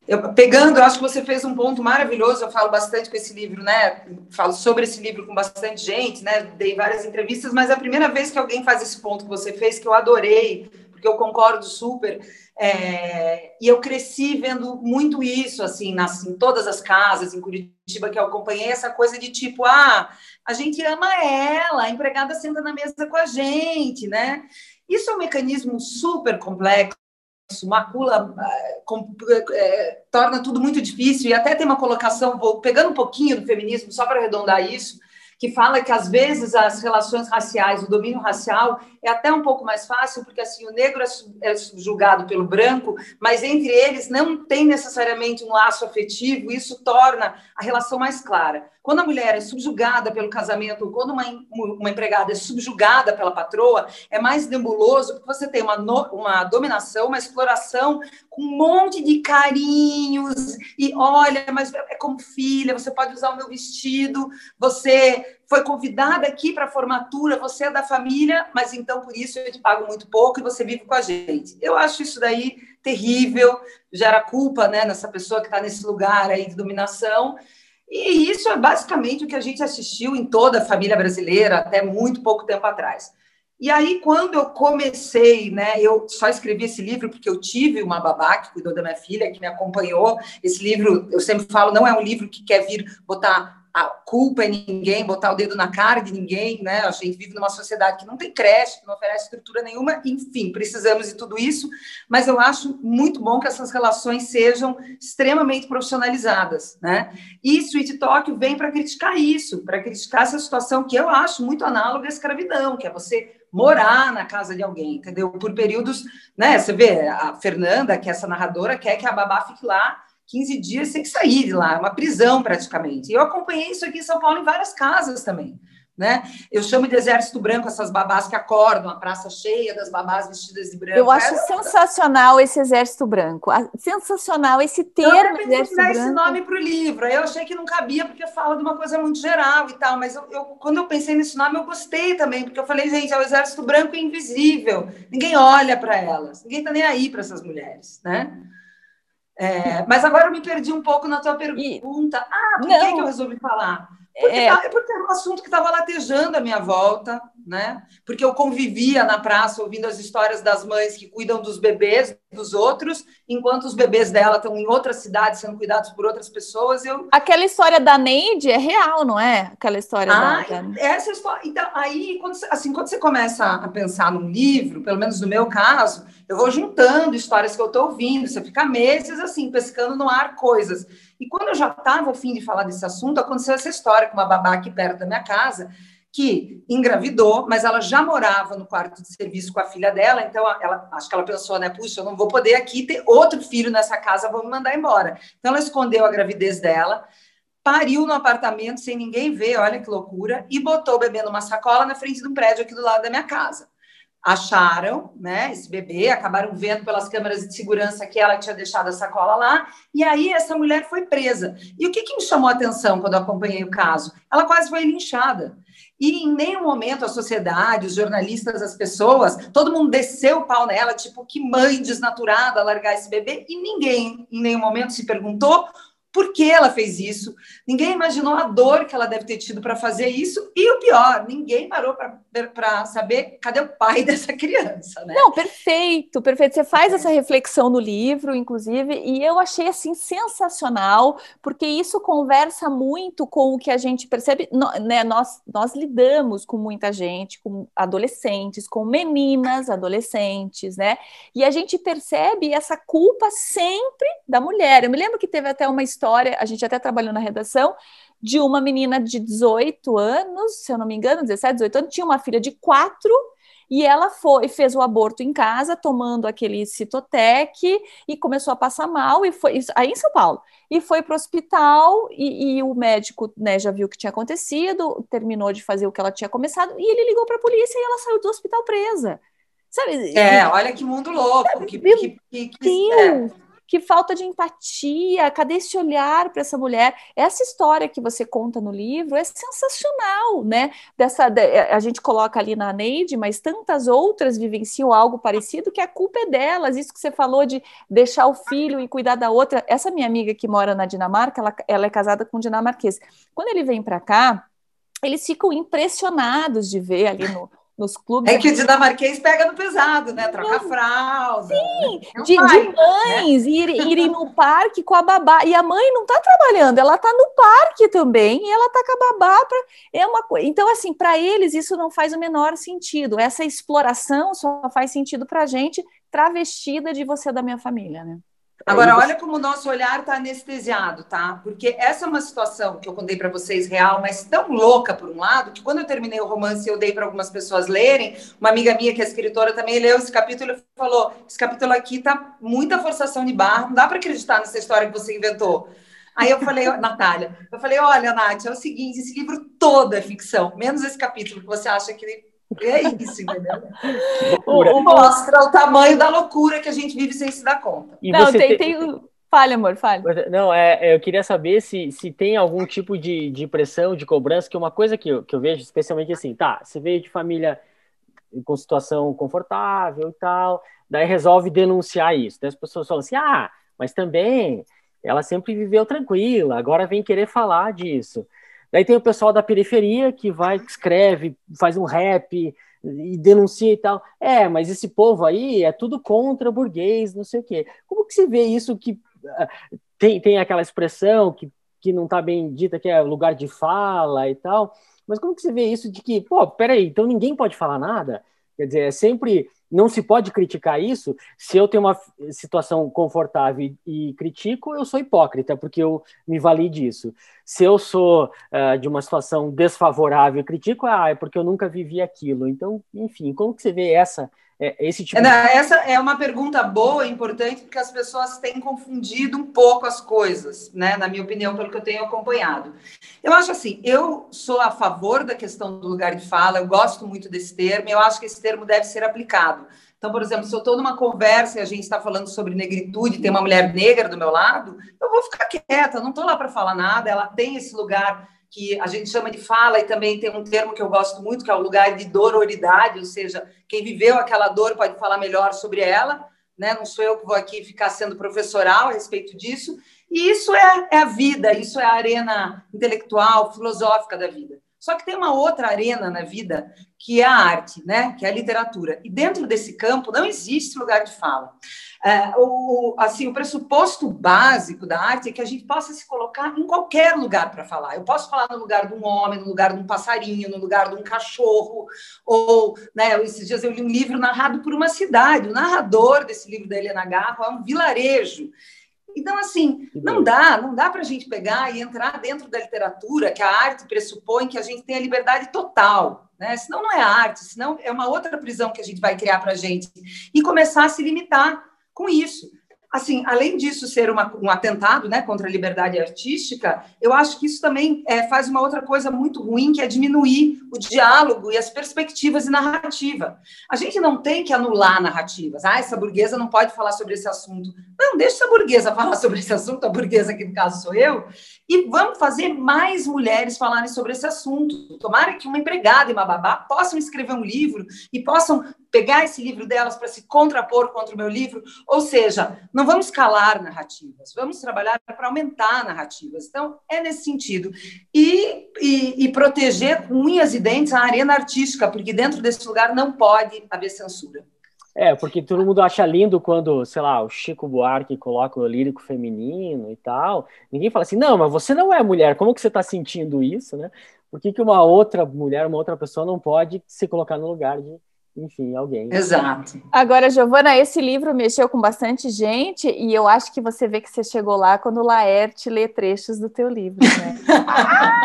eu, pegando, eu acho que você fez um ponto maravilhoso. Eu falo bastante com esse livro, né? Falo sobre esse livro com bastante gente, né? Dei várias entrevistas, mas é a primeira vez que alguém faz esse ponto que você fez, que eu adorei, porque eu concordo super. É, e eu cresci vendo muito isso, assim, nas, em todas as casas, em Curitiba, que eu acompanhei essa coisa de tipo, ah, a gente ama ela, a empregada senta na mesa com a gente, né? Isso é um mecanismo super complexo, macula é, é, torna tudo muito difícil, e até tem uma colocação, vou pegando um pouquinho do feminismo, só para arredondar isso, que fala que às vezes as relações raciais, o domínio racial é até um pouco mais fácil, porque assim o negro é, é julgado pelo branco, mas entre eles não tem necessariamente um laço afetivo, isso torna a relação mais clara. Quando a mulher é subjugada pelo casamento, quando uma, uma empregada é subjugada pela patroa, é mais nebuloso, porque você tem uma, uma dominação, uma exploração com um monte de carinhos, e olha, mas é como filha, você pode usar o meu vestido, você foi convidada aqui para a formatura, você é da família, mas então por isso eu te pago muito pouco e você vive com a gente. Eu acho isso daí terrível, gera culpa né, nessa pessoa que está nesse lugar aí de dominação. E isso é basicamente o que a gente assistiu em toda a família brasileira até muito pouco tempo atrás. E aí, quando eu comecei, né, eu só escrevi esse livro porque eu tive uma babá que cuidou da minha filha, que me acompanhou. Esse livro, eu sempre falo, não é um livro que quer vir botar a culpa em ninguém, botar o dedo na cara de ninguém, né? A gente vive numa sociedade que não tem creche, que não oferece estrutura nenhuma, enfim, precisamos de tudo isso, mas eu acho muito bom que essas relações sejam extremamente profissionalizadas, né? E Sweet Talk vem para criticar isso, para criticar essa situação que eu acho muito análoga à escravidão, que é você morar na casa de alguém, entendeu? Por períodos, né? Você vê, a Fernanda, que é essa narradora, quer que a babá fique lá 15 dias sem sair de lá, uma prisão praticamente. E eu acompanhei isso aqui em São Paulo em várias casas também. Né? Eu chamo de exército branco essas babás que acordam, a praça cheia das babás vestidas de branco. Eu acho é, sensacional esse exército branco, sensacional esse termo. Eu exército dar esse nome para o livro. Eu achei que não cabia porque fala de uma coisa muito geral e tal, mas eu, eu, quando eu pensei nesse nome eu gostei também porque eu falei gente é o exército branco invisível. Ninguém olha para elas, ninguém está nem aí para essas mulheres, né? É, mas agora eu me perdi um pouco na tua pergunta. Ah, por que, que eu resolvi falar? Porque, é... Tá, porque era um assunto que estava latejando a minha volta, né? Porque eu convivia na praça ouvindo as histórias das mães que cuidam dos bebês dos outros, enquanto os bebês dela estão em outra cidade sendo cuidados por outras pessoas. Eu... Aquela história da Neide é real, não é? Aquela história ah, da, Essa história. Então, aí, quando assim, quando você começa a pensar num livro, pelo menos no meu caso, eu vou juntando histórias que eu estou ouvindo, você fica meses assim, pescando no ar coisas. E quando eu já estava a fim de falar desse assunto, aconteceu essa história com uma babá aqui perto da minha casa, que engravidou, mas ela já morava no quarto de serviço com a filha dela, então ela acho que ela pensou, né, puxa, eu não vou poder aqui ter outro filho nessa casa, vou me mandar embora. Então ela escondeu a gravidez dela, pariu no apartamento sem ninguém ver, olha que loucura, e botou o bebê numa sacola na frente de um prédio aqui do lado da minha casa acharam, né, esse bebê, acabaram vendo pelas câmeras de segurança que ela tinha deixado a sacola lá, e aí essa mulher foi presa. E o que, que me chamou a atenção quando acompanhei o caso? Ela quase foi linchada. E em nenhum momento a sociedade, os jornalistas, as pessoas, todo mundo desceu o pau nela, tipo, que mãe desnaturada largar esse bebê, e ninguém em nenhum momento se perguntou por que ela fez isso. Ninguém imaginou a dor que ela deve ter tido para fazer isso. E o pior, ninguém parou para saber cadê o pai dessa criança, né? Não, perfeito, perfeito. Você faz essa reflexão no livro, inclusive, e eu achei assim sensacional, porque isso conversa muito com o que a gente percebe, né? Nós, nós lidamos com muita gente, com adolescentes, com meninas, adolescentes, né? E a gente percebe essa culpa sempre da mulher. Eu me lembro que teve até uma história história, a gente até trabalhou na redação, de uma menina de 18 anos, se eu não me engano, 17, 18 anos, tinha uma filha de 4 e ela foi fez o aborto em casa, tomando aquele citotec e começou a passar mal e foi aí em São Paulo e foi para o hospital e, e, o médico né, já viu o que tinha acontecido, terminou de fazer o que ela tinha começado e ele ligou para a polícia e ela saiu do hospital presa. Sabe? É, olha que mundo louco. Que, que, que, que é que falta de empatia, cadê esse olhar para essa mulher? Essa história que você conta no livro é sensacional, né? Dessa, a gente coloca ali na Neide, mas tantas outras vivenciam algo parecido que a culpa é delas. Isso que você falou de deixar o filho e cuidar da outra. Essa minha amiga que mora na Dinamarca, ela, ela é casada com um dinamarquês. Quando ele vem para cá, eles ficam impressionados de ver ali no nos clubes. É que o dinamarquês pega no pesado, né? Troca fralda. Sim, de, pai, de, mães né? irem, irem no parque com a babá. E a mãe não está trabalhando, ela está no parque também, e ela está com a babá. Pra... É uma coisa. Então, assim, para eles isso não faz o menor sentido. Essa exploração só faz sentido para a gente travestida de você da minha família, né? Agora, olha como o nosso olhar está anestesiado, tá? Porque essa é uma situação que eu contei para vocês real, mas tão louca por um lado, que quando eu terminei o romance eu dei para algumas pessoas lerem, uma amiga minha que é escritora também leu esse capítulo e falou: esse capítulo aqui tá muita forçação de barra, não dá para acreditar nessa história que você inventou. Aí eu falei, Natália, eu falei, olha, Nath, é o seguinte, esse livro todo é ficção, menos esse capítulo que você acha que é isso, entendeu? Mostra o tamanho da loucura que a gente vive sem se dar conta. E não, tem, tem... tem... Fale, amor, fale. Não, é, é, eu queria saber se, se tem algum tipo de, de pressão, de cobrança, que uma coisa que eu, que eu vejo, especialmente assim, tá, você veio de família com situação confortável e tal, daí resolve denunciar isso. Daí as pessoas falam assim, ah, mas também ela sempre viveu tranquila, agora vem querer falar disso. Daí tem o pessoal da periferia que vai, escreve, faz um rap e denuncia e tal. É, mas esse povo aí é tudo contra burguês, não sei o quê. Como que você vê isso que uh, tem, tem aquela expressão que, que não está bem dita, que é lugar de fala e tal, mas como que você vê isso de que, pô, peraí, então ninguém pode falar nada? Quer dizer, é sempre não se pode criticar isso. Se eu tenho uma situação confortável e, critico, eu sou hipócrita, porque eu me vali disso. Se eu sou uh, de uma situação desfavorável e critico, ah, é porque eu nunca vivi aquilo. Então, enfim, como que você vê essa é, esse tipo de... Essa é uma pergunta boa importante, porque as pessoas têm confundido um pouco as coisas, né? Na minha opinião, pelo que eu tenho acompanhado. Eu acho assim, eu sou a favor da questão do lugar de fala, eu gosto muito desse termo, eu acho que esse termo deve ser aplicado. Então, por exemplo, se eu estou numa conversa e a gente está falando sobre negritude, tem uma mulher negra do meu lado, eu vou ficar quieta, não estou lá para falar nada, ela tem esse lugar que a gente chama de fala e também tem um termo que eu gosto muito, que é o lugar de dororidade, ou seja, quem viveu aquela dor pode falar melhor sobre ela, né? Não sou eu que vou aqui ficar sendo professoral a respeito disso. E isso é, é a vida, isso é a arena intelectual, filosófica da vida. Só que tem uma outra arena na vida que é a arte, né? Que é a literatura. E dentro desse campo não existe lugar de fala. É, o, assim, o pressuposto básico da arte é que a gente possa se colocar em qualquer lugar para falar. Eu posso falar no lugar de um homem, no lugar de um passarinho, no lugar de um cachorro, ou, né, esses dias eu li um livro narrado por uma cidade. O narrador desse livro da Helena Garro é um vilarejo. Então, assim, não dá, não dá para a gente pegar e entrar dentro da literatura, que a arte pressupõe que a gente tenha liberdade total, né? Senão não é arte, senão é uma outra prisão que a gente vai criar para a gente e começar a se limitar com isso. Assim, além disso ser uma, um atentado né, contra a liberdade artística, eu acho que isso também é, faz uma outra coisa muito ruim, que é diminuir o diálogo e as perspectivas de narrativa. A gente não tem que anular narrativas. Ah, essa burguesa não pode falar sobre esse assunto. Não, deixa essa burguesa falar sobre esse assunto, a burguesa que no caso sou eu, e vamos fazer mais mulheres falarem sobre esse assunto. Tomara que uma empregada e uma babá possam escrever um livro e possam pegar esse livro delas para se contrapor contra o meu livro. Ou seja, não vamos calar narrativas, vamos trabalhar para aumentar narrativas. Então, é nesse sentido. E, e, e, proteger com unhas e dentes a arena artística, porque dentro desse lugar não pode haver censura. É, porque todo mundo acha lindo quando, sei lá, o Chico Buarque coloca o lírico feminino e tal. Ninguém fala assim, não, mas você não é mulher, como que você está sentindo isso, né? Por que, que uma outra mulher, uma outra pessoa não pode se colocar no lugar de, enfim, alguém. Exato. Agora, Giovana, esse livro mexeu com bastante gente e eu acho que você vê que você chegou lá quando o Laerte lê trechos do teu livro, né?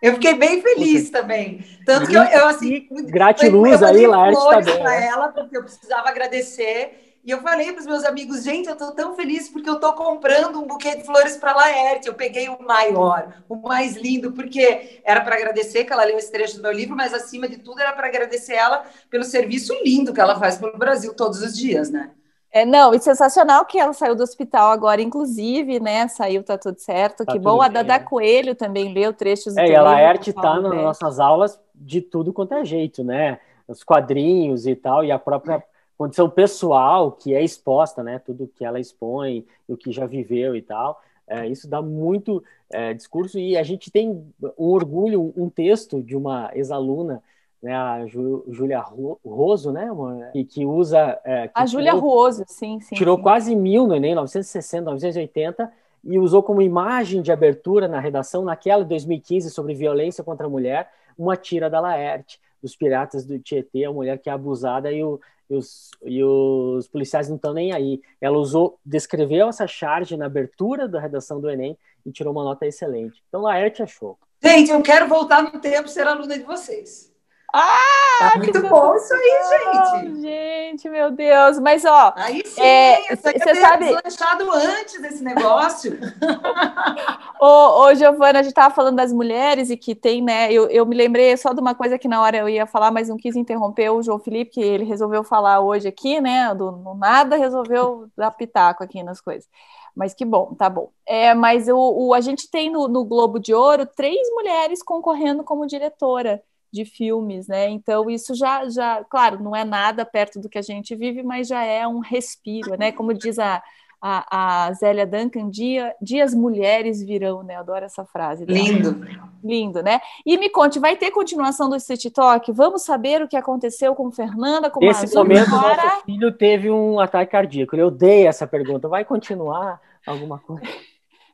eu fiquei bem feliz também. Tanto que eu, eu assim, gratiluz aí, Laerte tá bem. para né? ela, porque eu precisava agradecer e eu falei para os meus amigos, gente, eu estou tão feliz porque eu estou comprando um buquê de flores para a Laerte. Eu peguei o maior, o mais lindo, porque era para agradecer que ela leu esse trecho do meu livro, mas acima de tudo era para agradecer ela pelo serviço lindo que ela faz pelo Brasil todos os dias, né? É, não, e sensacional que ela saiu do hospital agora, inclusive, né? Saiu, tá tudo certo. Tá que bom. A Dada Coelho também leu trechos do É, e a Laerte está nas nossas aulas de tudo quanto é jeito, né? Os quadrinhos e tal, e a própria condição pessoal que é exposta, né? Tudo que ela expõe, o que já viveu e tal. É, isso dá muito é, discurso e a gente tem um orgulho, um texto de uma ex-aluna né, a Júlia Roso, né, e que usa... É, que a Júlia Roso, sim, sim. Tirou sim. quase mil no Enem, 960, 980, e usou como imagem de abertura na redação, naquela de 2015, sobre violência contra a mulher, uma tira da Laerte, dos piratas do Tietê, a mulher que é abusada e, o, e, os, e os policiais não estão nem aí. Ela usou, descreveu essa charge na abertura da redação do Enem e tirou uma nota excelente. Então, Laerte achou. Gente, eu quero voltar no tempo ser aluna de vocês. Ah, tá muito bom isso aí, gente. Gente, meu Deus. Mas, ó. Aí sim, é, você sabe. lançado antes desse negócio. ô, ô, Giovana, a gente estava falando das mulheres e que tem, né? Eu, eu me lembrei só de uma coisa que na hora eu ia falar, mas não quis interromper o João Felipe, que ele resolveu falar hoje aqui, né? Do, do nada resolveu dar pitaco aqui nas coisas. Mas que bom, tá bom. É, mas o, o a gente tem no, no Globo de Ouro três mulheres concorrendo como diretora de filmes, né? Então isso já, já, claro, não é nada perto do que a gente vive, mas já é um respiro, né? Como diz a, a, a Zélia Duncan, dia, dias mulheres virão, né? Eu adoro essa frase. Lindo. Lindo, né? E me conte, vai ter continuação do Street Talk? Vamos saber o que aconteceu com Fernanda, com Nesse momento, agora... nosso filho teve um ataque cardíaco. Eu odeio essa pergunta. Vai continuar alguma coisa?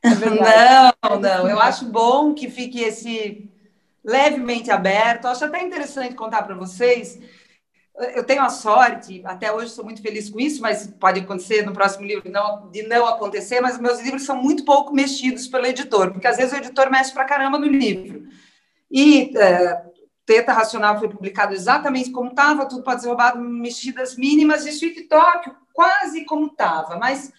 É não, não. Eu acho bom que fique esse levemente aberto. Acho até interessante contar para vocês. Eu tenho a sorte, até hoje sou muito feliz com isso, mas pode acontecer no próximo livro não, de não acontecer, mas meus livros são muito pouco mexidos pelo editor, porque às vezes o editor mexe para caramba no livro. E é, Teta Racional foi publicado exatamente como estava, tudo pode ser roubado, mexidas mínimas, e Sweet Tóquio quase como estava, mas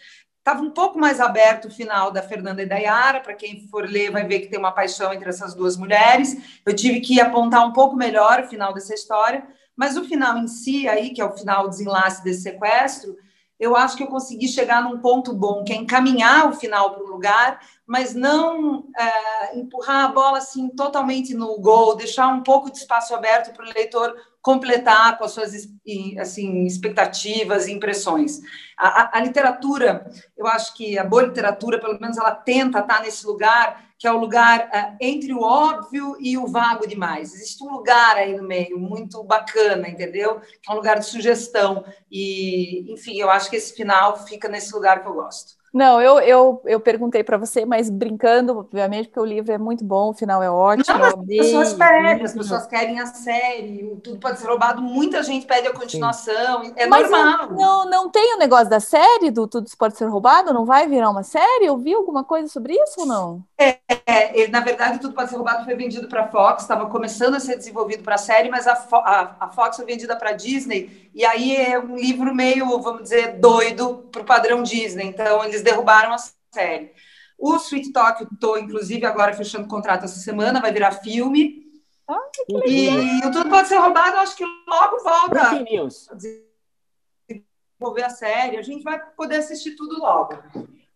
Estava um pouco mais aberto o final da Fernanda e da Yara, para quem for ler vai ver que tem uma paixão entre essas duas mulheres. Eu tive que apontar um pouco melhor o final dessa história, mas o final em si, aí, que é o final desenlace desse sequestro, eu acho que eu consegui chegar num ponto bom, que é encaminhar o final para o lugar, mas não é, empurrar a bola assim totalmente no gol, deixar um pouco de espaço aberto para o leitor completar com as suas assim, expectativas e impressões. A, a, a, literatura, eu acho que a boa literatura, pelo menos, ela tenta estar nesse lugar, que é o lugar uh, entre o óbvio e o vago demais. Existe um lugar aí no meio muito bacana, entendeu? Que é um lugar de sugestão. E, enfim, eu acho que esse final fica nesse lugar que eu gosto. Não, eu, eu, eu perguntei para você, mas brincando, obviamente, porque o livro é muito bom, o final é ótimo. Não, as pessoas pedem, as pessoas querem a série, tudo pode ser roubado, muita gente pede a continuação, Sim. é mas normal. Não, não tem o negócio da série do Tudo Pode Ser Roubado? Não vai virar uma série? Eu vi alguma coisa sobre isso ou não? É, é na verdade, Tudo Pode Ser Roubado foi vendido para a Fox, estava começando a ser desenvolvido para a série, mas a, a, a Fox foi vendida para a Disney, e aí é um livro meio, vamos dizer, doido para o padrão Disney, então eles derrubaram a série. O Sweet Talk, estou, inclusive, agora fechando contrato essa semana, vai virar filme. Ah, e o Tudo Pode Ser Roubado, acho que logo volta. Desenvolver a série, a gente vai poder assistir tudo logo.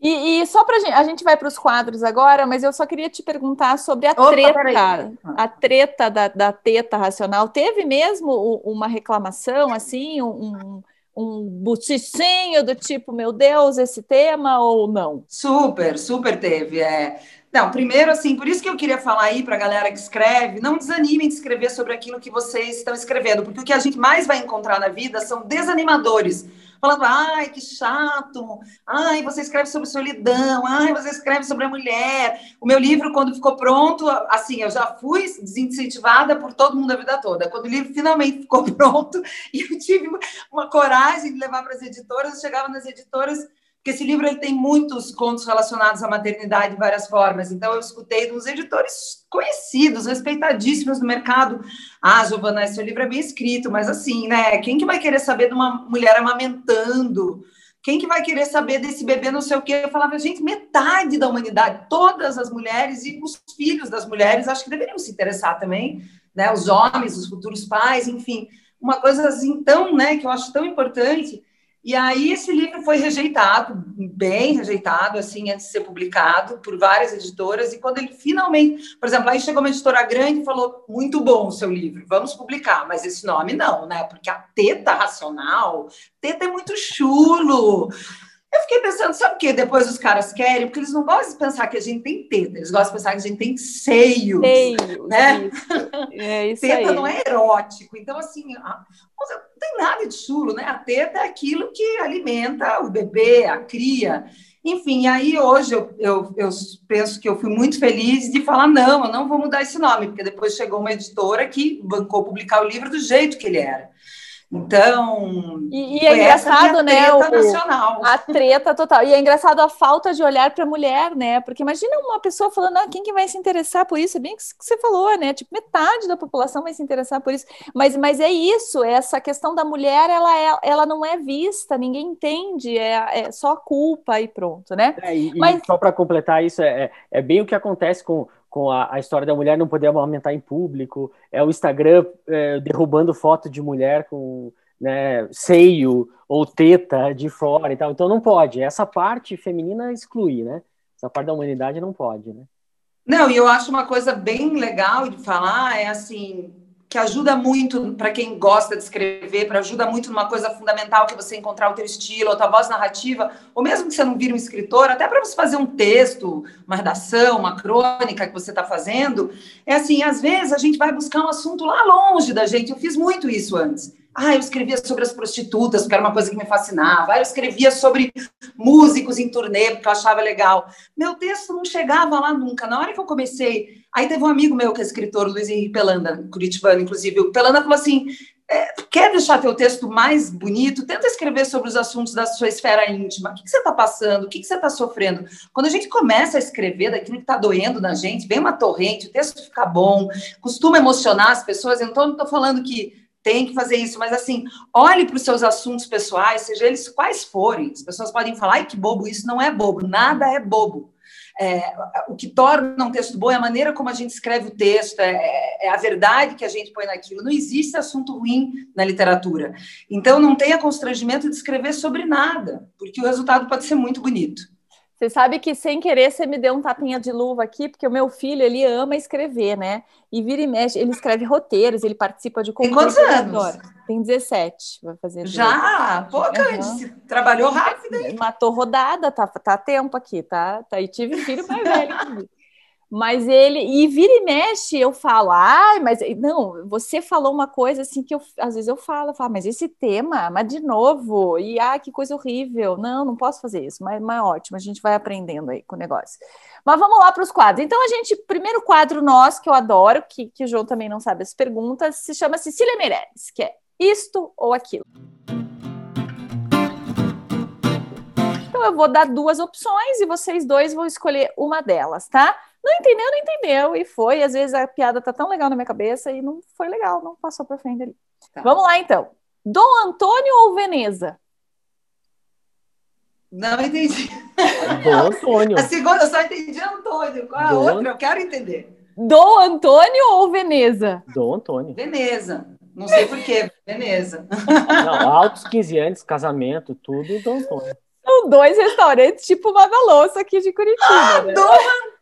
E, e só para gente, a gente vai para os quadros agora, mas eu só queria te perguntar sobre a Opa, treta, a treta da, da teta racional. Teve mesmo uma reclamação, assim, um, um boticinho do tipo, meu Deus, esse tema ou não? Super, super teve. É. Não, primeiro, assim, por isso que eu queria falar aí para a galera que escreve, não desanimem de escrever sobre aquilo que vocês estão escrevendo, porque o que a gente mais vai encontrar na vida são desanimadores falando, ai, que chato, ai, você escreve sobre solidão, ai, você escreve sobre a mulher. O meu livro, quando ficou pronto, assim, eu já fui desincentivada por todo mundo a vida toda. Quando o livro finalmente ficou pronto, e eu tive uma coragem de levar para as editoras, eu chegava nas editoras porque esse livro ele tem muitos contos relacionados à maternidade de várias formas. Então, eu escutei de uns editores conhecidos, respeitadíssimos no mercado. Ah, Giovana, seu livro é bem escrito, mas assim, né? Quem que vai querer saber de uma mulher amamentando? Quem que vai querer saber desse bebê não sei o quê? Eu falava, gente, metade da humanidade, todas as mulheres e os filhos das mulheres, acho que deveriam se interessar também, né? Os homens, os futuros pais, enfim. Uma coisa assim tão, né, que eu acho tão importante e aí esse livro foi rejeitado, bem rejeitado, assim, antes de ser publicado por várias editoras. E quando ele finalmente, por exemplo, aí chegou uma editora grande e falou: muito bom o seu livro, vamos publicar, mas esse nome não, né? Porque a teta racional, teta é muito chulo. Eu fiquei pensando, sabe o que depois os caras querem? Porque eles não gostam de pensar que a gente tem teta, eles gostam de pensar que a gente tem seios. Seios, né? Isso. É isso teta aí. não é erótico. Então, assim, a, não tem nada de chulo, né? A teta é aquilo que alimenta o bebê, a cria. Enfim, aí hoje eu, eu, eu penso que eu fui muito feliz de falar: não, eu não vou mudar esse nome, porque depois chegou uma editora que bancou publicar o livro do jeito que ele era. Então. E, e é engraçado, né? O, nacional. A treta total. E é engraçado a falta de olhar para a mulher, né? Porque imagina uma pessoa falando, ah, quem que vai se interessar por isso? É bem o que você falou, né? Tipo, metade da população vai se interessar por isso. Mas, mas é isso, essa questão da mulher, ela, é, ela não é vista, ninguém entende, é, é só culpa e pronto, né? É, e, mas... E só para completar isso, é, é, é bem o que acontece com com a, a, história da mulher não poder amamentar em público, é o Instagram é, derrubando foto de mulher com né, seio ou teta de fora e tal. Então não pode. Essa parte feminina exclui, né? Essa parte da humanidade não pode, né? Não, e eu acho uma coisa bem legal de falar é assim, que ajuda muito para quem gosta de escrever, para ajuda muito numa coisa fundamental que é você encontrar o teu estilo, a tua voz narrativa, ou mesmo que você não vira um escritor, até para você fazer um texto, uma redação, uma crônica que você está fazendo, é assim, às vezes a gente vai buscar um assunto lá longe da gente. Eu fiz muito isso antes. Ah, eu escrevia sobre as prostitutas, porque era uma coisa que me fascinava. Ah, eu escrevia sobre músicos em turnê, porque eu achava legal. Meu texto não chegava lá nunca. Na hora que eu comecei. Aí teve um amigo meu que é escritor, Luiz Henrique Pelanda, curitibano, inclusive. O Pelanda falou assim: é, quer deixar teu texto mais bonito? Tenta escrever sobre os assuntos da sua esfera íntima. O que, que você está passando? O que, que você está sofrendo? Quando a gente começa a escrever daquilo que está doendo na gente, vem uma torrente, o texto fica bom, costuma emocionar as pessoas. Então, não estou falando que tem que fazer isso, mas assim, olhe para os seus assuntos pessoais, seja eles quais forem. As pessoas podem falar, ai, que bobo, isso não é bobo, nada é bobo. É, o que torna um texto bom é a maneira como a gente escreve o texto, é, é, a verdade que a gente põe naquilo. Não existe assunto ruim na literatura. Então, não tenha constrangimento de escrever sobre nada, porque o resultado pode ser muito bonito. Você sabe que sem querer você me deu um tapinha de luva aqui, porque o meu filho ele ama escrever, né? E vira e mexe, ele escreve roteiros, ele participa de concursos. Tem quantos anos? Tem 17, vai fazer. Já? Pô, uhum. trabalhou rápido, hein? Matou rodada, tá, tá tempo aqui, tá? tá e tive filho mais velho. Mas ele, e vira e mexe, eu falo, ai, mas não, você falou uma coisa assim que eu, às vezes eu falo, eu falo, mas esse tema, mas de novo, e ah, que coisa horrível, não, não posso fazer isso, mas, mas ótimo, a gente vai aprendendo aí com o negócio. Mas vamos lá para os quadros. Então, a gente, primeiro quadro nosso, que eu adoro, que, que o João também não sabe as perguntas, se chama Cecília Meirelles, que é isto ou aquilo. Então, eu vou dar duas opções e vocês dois vão escolher uma delas, tá? Não entendeu, não entendeu, e foi. Às vezes a piada tá tão legal na minha cabeça e não foi legal, não passou pra frente ali. Tá. Vamos lá, então. Dom Antônio ou Veneza? Não entendi. Dom Antônio. A segunda eu só entendi Antônio. Qual a Dom... outra? Eu quero entender. Dom Antônio ou Veneza? Dom Antônio. Veneza. Não sei por quê, Veneza. Não, altos 15 anos, casamento, tudo Dom Antônio. São dois restaurantes tipo Louça aqui de Curitiba. Ah, né? Dom Antônio,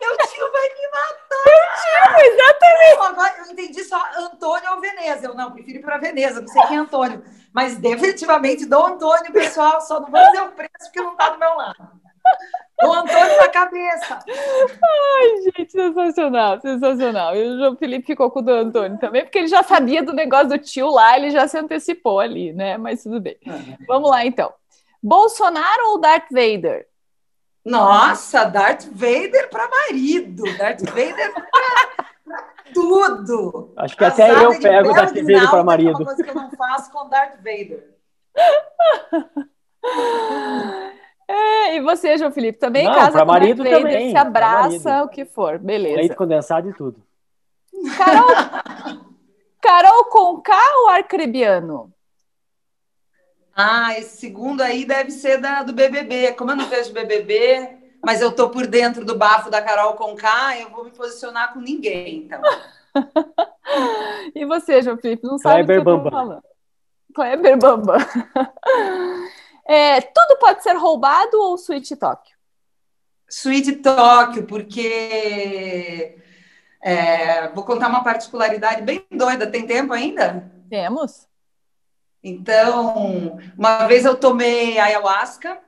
meu tio vai me matar. Meu tio, exatamente. Agora eu entendi só Antônio ou Veneza. Eu não, prefiro ir para Veneza, não sei quem é Antônio. Mas definitivamente Dom Antônio, pessoal, só não vou dizer o preço porque não está do meu lado. Dom Antônio na cabeça. Ai, gente, sensacional, sensacional. E o João Felipe ficou com o Dom Antônio também, porque ele já sabia do negócio do tio lá, ele já se antecipou ali, né? Mas tudo bem. Uhum. Vamos lá, então. Bolsonaro ou Darth Vader? Nossa, Darth Vader para marido, Darth Vader para tudo. Acho que Casada até eu pego Darth Vader para marido. É uma coisa que eu não faço com Darth Vader. É, e você, João Felipe, também não, casa com marido Darth Vader, também, se abraça, o que for, beleza. Leite condensado e tudo. Carol, Carol Conká ou Arcrebiano? Ah, esse segundo aí deve ser da, do BBB. Como eu não vejo BBB, mas eu tô por dentro do bafo da Carol Conká, eu vou me posicionar com ninguém, então. e você, João Felipe, não sabe Kleber o que eu tô falando. Kleber Bamba. É, tudo pode ser roubado ou Suíte Tóquio? Suíte Tóquio, porque é, vou contar uma particularidade bem doida. Tem tempo ainda? Temos. Então, uma vez eu tomei ayahuasca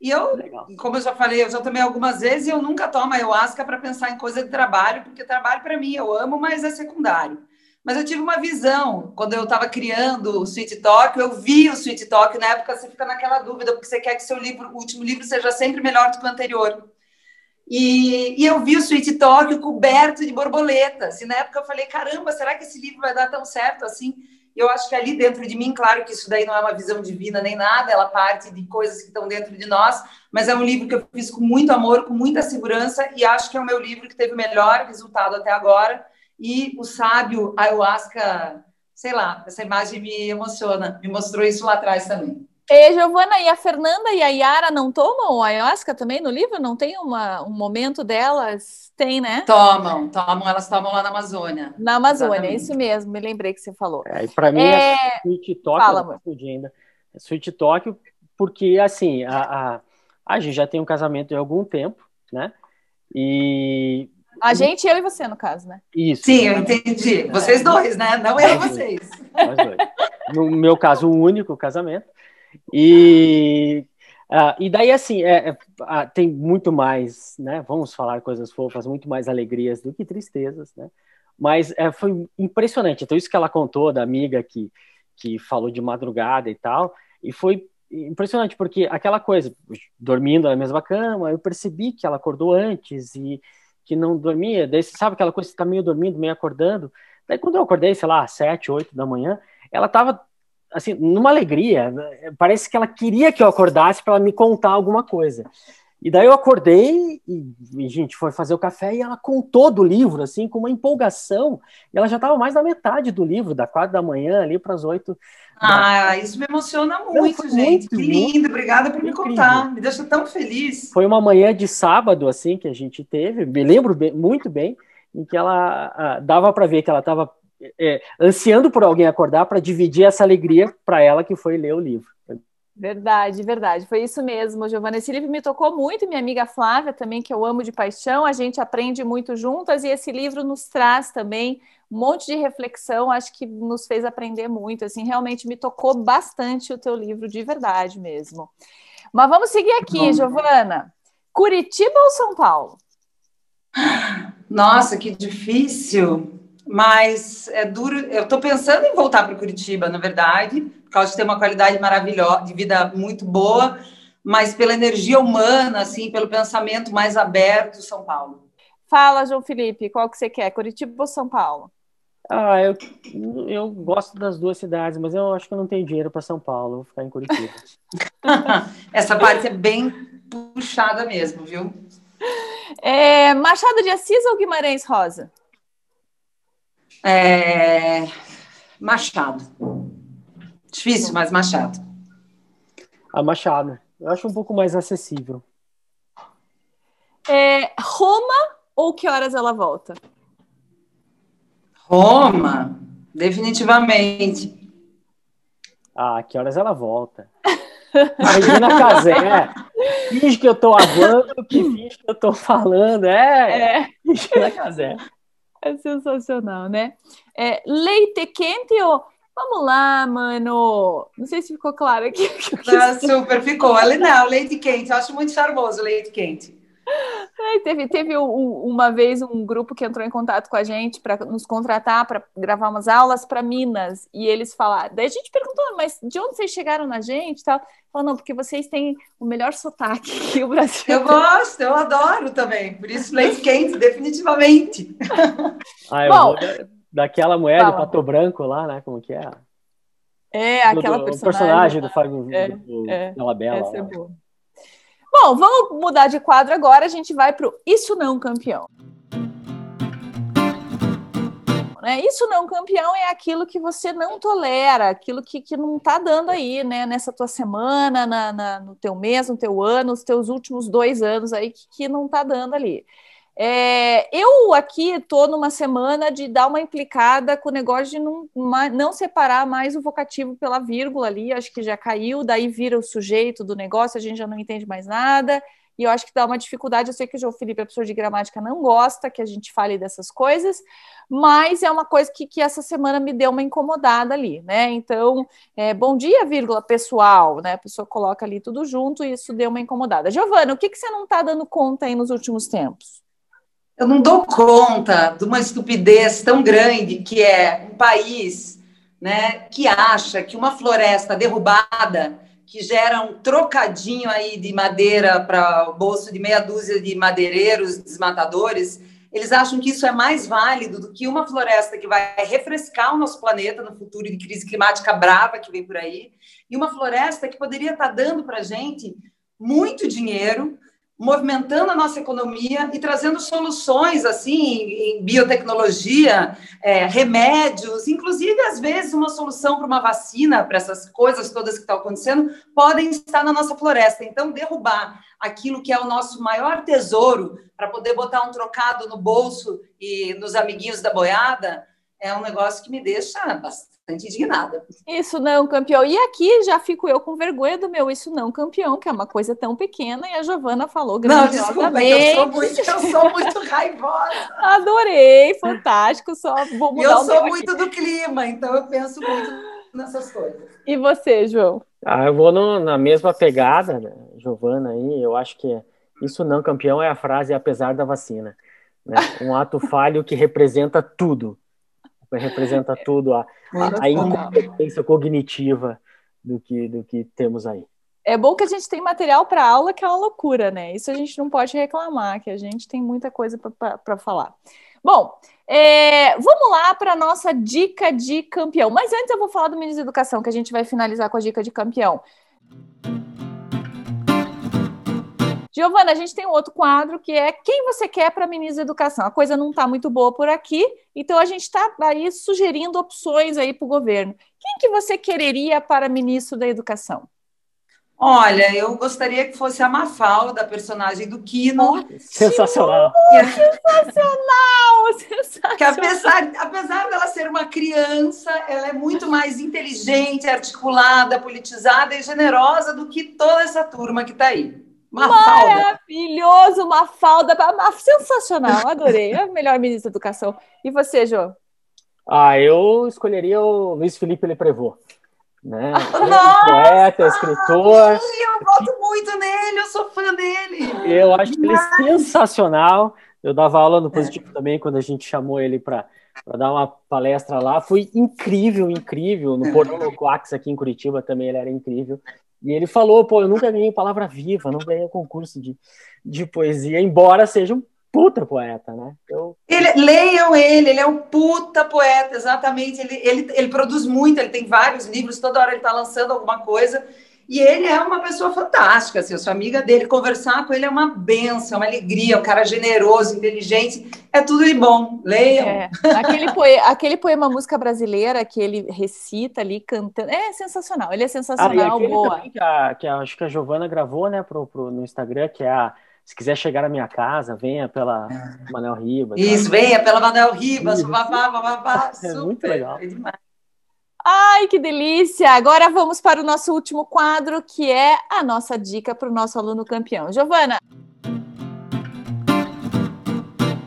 E eu, Legal. como eu já falei, eu já tomei algumas vezes e eu nunca tomo ayahuasca para pensar em coisa de trabalho, porque trabalho para mim eu amo, mas é secundário. Mas eu tive uma visão, quando eu estava criando o Sweet Talk, eu vi o Sweet Talk, na época você fica naquela dúvida, porque você quer que seu livro, o último livro seja sempre melhor do que o anterior. E, e eu vi o Sweet Talk coberto de borboletas, e na época eu falei, caramba, será que esse livro vai dar tão certo assim? E eu acho que ali dentro de mim, claro que isso daí não é uma visão divina nem nada, ela parte de coisas que estão dentro de nós, mas é um livro que eu fiz com muito amor, com muita segurança, e acho que é o meu livro que teve o melhor resultado até agora e o sábio ayahuasca, sei lá, essa imagem me emociona, me mostrou isso lá atrás também. E, Giovana, e a Fernanda e a Yara não tomam ayahuasca também no livro? Não tem uma, um momento delas? Tem, né? Tomam, tomam, elas tomam lá na Amazônia. Na Amazônia, Exatamente. isso mesmo, me lembrei que você falou. É, e para mim é, é Sweet Talk, Fala, ainda. É Sweet Talk, porque assim, a, a, a gente já tem um casamento há algum tempo, né? E a gente, eu e você, no caso, né? Isso. Sim, eu entendi. Vocês dois, né? Não eu e vocês. Nós dois. No meu caso, o único casamento. E, uh, e daí, assim, é, é, uh, tem muito mais, né? Vamos falar coisas fofas, muito mais alegrias do que tristezas, né? Mas é, foi impressionante. Então, isso que ela contou da amiga que, que falou de madrugada e tal, e foi impressionante, porque aquela coisa, dormindo na mesma cama, eu percebi que ela acordou antes e que não dormia, daí você sabe aquela coisa, você tá meio dormindo, meio acordando. Daí quando eu acordei, sei lá, sete, oito da manhã, ela tava, assim, numa alegria. Né? Parece que ela queria que eu acordasse para me contar alguma coisa. E daí eu acordei e, e, a gente foi fazer o café e ela contou do livro, assim, com uma empolgação. E ela já estava mais da metade do livro, da quatro da manhã ali para as oito. Ah, da... isso me emociona muito, Não, gente. Muito, que lindo, muito, obrigada por me incrível. contar. Me deixa tão feliz. Foi uma manhã de sábado, assim, que a gente teve, me lembro bem, muito bem, em que ela ah, dava para ver que ela estava é, ansiando por alguém acordar para dividir essa alegria para ela que foi ler o livro. Verdade, verdade. Foi isso mesmo, Giovana. Esse livro me tocou muito, minha amiga Flávia também, que eu amo de paixão. A gente aprende muito juntas e esse livro nos traz também um monte de reflexão, acho que nos fez aprender muito. Assim, realmente me tocou bastante o teu livro, de verdade mesmo. Mas vamos seguir aqui, Bom. Giovana. Curitiba ou São Paulo? Nossa, que difícil. Mas é duro. Eu estou pensando em voltar para Curitiba, na verdade, por causa de ter uma qualidade maravilhosa, de vida muito boa, mas pela energia humana, assim, pelo pensamento mais aberto, São Paulo. Fala, João Felipe, qual que você quer, Curitiba ou São Paulo? Ah, eu, eu gosto das duas cidades, mas eu acho que eu não tenho dinheiro para São Paulo, vou ficar em Curitiba. Essa parte é bem puxada mesmo, viu? É, Machado de Assis ou Guimarães Rosa? É... Machado. Difícil, mas Machado. A Machado. Eu acho um pouco mais acessível. É, Roma ou que horas ela volta? Roma, definitivamente. Ah, que horas ela volta? Regina Casé. Finge que eu tô aguando, que finge que eu tô falando. É, é. Regina Casé. É sensacional, né? É, leite quente ou. Vamos lá, mano. Não sei se ficou claro aqui. Não, super, ficou. Ali não, leite quente. Eu acho muito charmoso o leite quente. É, teve teve um, uma vez um grupo que entrou em contato com a gente para nos contratar para gravar umas aulas para Minas e eles falaram. Daí a gente perguntou, mas de onde vocês chegaram na gente? Tal. Falou, não, porque vocês têm o melhor sotaque que o Brasil. Eu gosto, eu adoro também. Por isso, leite quente, definitivamente. Ah, Bom, daquela mulher fala. de pato branco lá, né? Como que é? É, aquela do, personagem. O personagem do Fábio é, do, é, Bela. Essa é boa. Bom, vamos mudar de quadro agora. A gente vai para o Isso Não Campeão. Né? Isso não campeão é aquilo que você não tolera, aquilo que, que não está dando aí, né? Nessa tua semana, na, na, no teu mês, no teu ano, os teus últimos dois anos aí que, que não está dando ali. É, eu aqui estou numa semana de dar uma implicada com o negócio de não, não separar mais o vocativo pela vírgula ali, acho que já caiu, daí vira o sujeito do negócio, a gente já não entende mais nada, e eu acho que dá uma dificuldade. Eu sei que o João Felipe, professor de gramática, não gosta que a gente fale dessas coisas, mas é uma coisa que, que essa semana me deu uma incomodada ali, né? Então, é, bom dia, vírgula, pessoal, né? A pessoa coloca ali tudo junto e isso deu uma incomodada. Giovana, o que, que você não está dando conta aí nos últimos tempos? Eu não dou conta de uma estupidez tão grande que é um país né, que acha que uma floresta derrubada que gera um trocadinho aí de madeira para o bolso de meia dúzia de madeireiros, desmatadores, eles acham que isso é mais válido do que uma floresta que vai refrescar o nosso planeta no futuro de crise climática brava que vem por aí, e uma floresta que poderia estar dando para a gente muito dinheiro, movimentando a nossa economia e trazendo soluções assim em biotecnologia, é, remédios, inclusive às vezes uma solução para uma vacina para essas coisas todas que estão acontecendo podem estar na nossa floresta. Então derrubar aquilo que é o nosso maior tesouro para poder botar um trocado no bolso e nos amiguinhos da boiada é um negócio que me deixa bastante indignada. Isso não, campeão. E aqui já fico eu com vergonha do meu isso não, campeão, que é uma coisa tão pequena, e a Giovana falou grandiosamente. Não, desculpa, é eu sou muito, eu sou muito raivosa. Adorei, fantástico, só vou mudar Eu sou muito aqui. do clima, então eu penso muito nessas coisas. E você, João? Ah, eu vou no, na mesma pegada, né, Giovana, aí, eu acho que isso não, campeão, é a frase apesar da vacina. Né? Um ato falho que representa tudo representa tudo a, a, a incompetência cognitiva do que, do que temos aí. É bom que a gente tem material para aula, que é uma loucura, né? Isso a gente não pode reclamar, que a gente tem muita coisa para falar. Bom, é, vamos lá para a nossa dica de campeão. Mas antes eu vou falar do Ministro da Educação, que a gente vai finalizar com a dica de campeão. Giovana, a gente tem um outro quadro que é quem você quer para ministro da Educação. A coisa não está muito boa por aqui, então a gente está aí sugerindo opções aí para o governo. Quem que você quereria para ministro da Educação? Olha, eu gostaria que fosse a Mafalda, a personagem do Kino. Sensacional. sensacional, sensacional. Que apesar, apesar dela ser uma criança, ela é muito mais inteligente, articulada, politizada e generosa do que toda essa turma que está aí. Maravilhoso, uma falda sensacional, adorei. É o melhor ministro da educação. E você, Jô? Ah, eu escolheria o Luiz Felipe Leprevô. Né? Nossa! Poeta, escritor. Sim, eu gosto muito nele, eu sou fã dele. Eu acho ele é sensacional. Eu dava aula no Positivo é. também, quando a gente chamou ele para dar uma palestra lá. Foi incrível, incrível. No Portão do Coax aqui em Curitiba também ele era incrível. E ele falou, pô, eu nunca ganhei palavra viva, não ganhei concurso de, de poesia, embora seja um puta poeta, né? Eu... Ele, leiam ele, ele é um puta poeta, exatamente. Ele, ele, ele produz muito, ele tem vários livros, toda hora ele está lançando alguma coisa. E ele é uma pessoa fantástica, assim, eu sou amiga dele. Conversar com ele é uma benção, uma alegria, um cara generoso, inteligente, é tudo de bom. Leiam. É. Aquele, poema, aquele poema música brasileira que ele recita ali, cantando, é sensacional, ele é sensacional, ah, boa. Que, a, que a, acho que a Giovana gravou né, pro, pro, no Instagram, que é a se quiser chegar à minha casa, venha pela é. Manel Ribas. Isso, tá? venha pela Manel Ribas, babá, babá, É muito legal. É demais. Ai, que delícia! Agora vamos para o nosso último quadro, que é a nossa dica para o nosso aluno campeão. Giovana,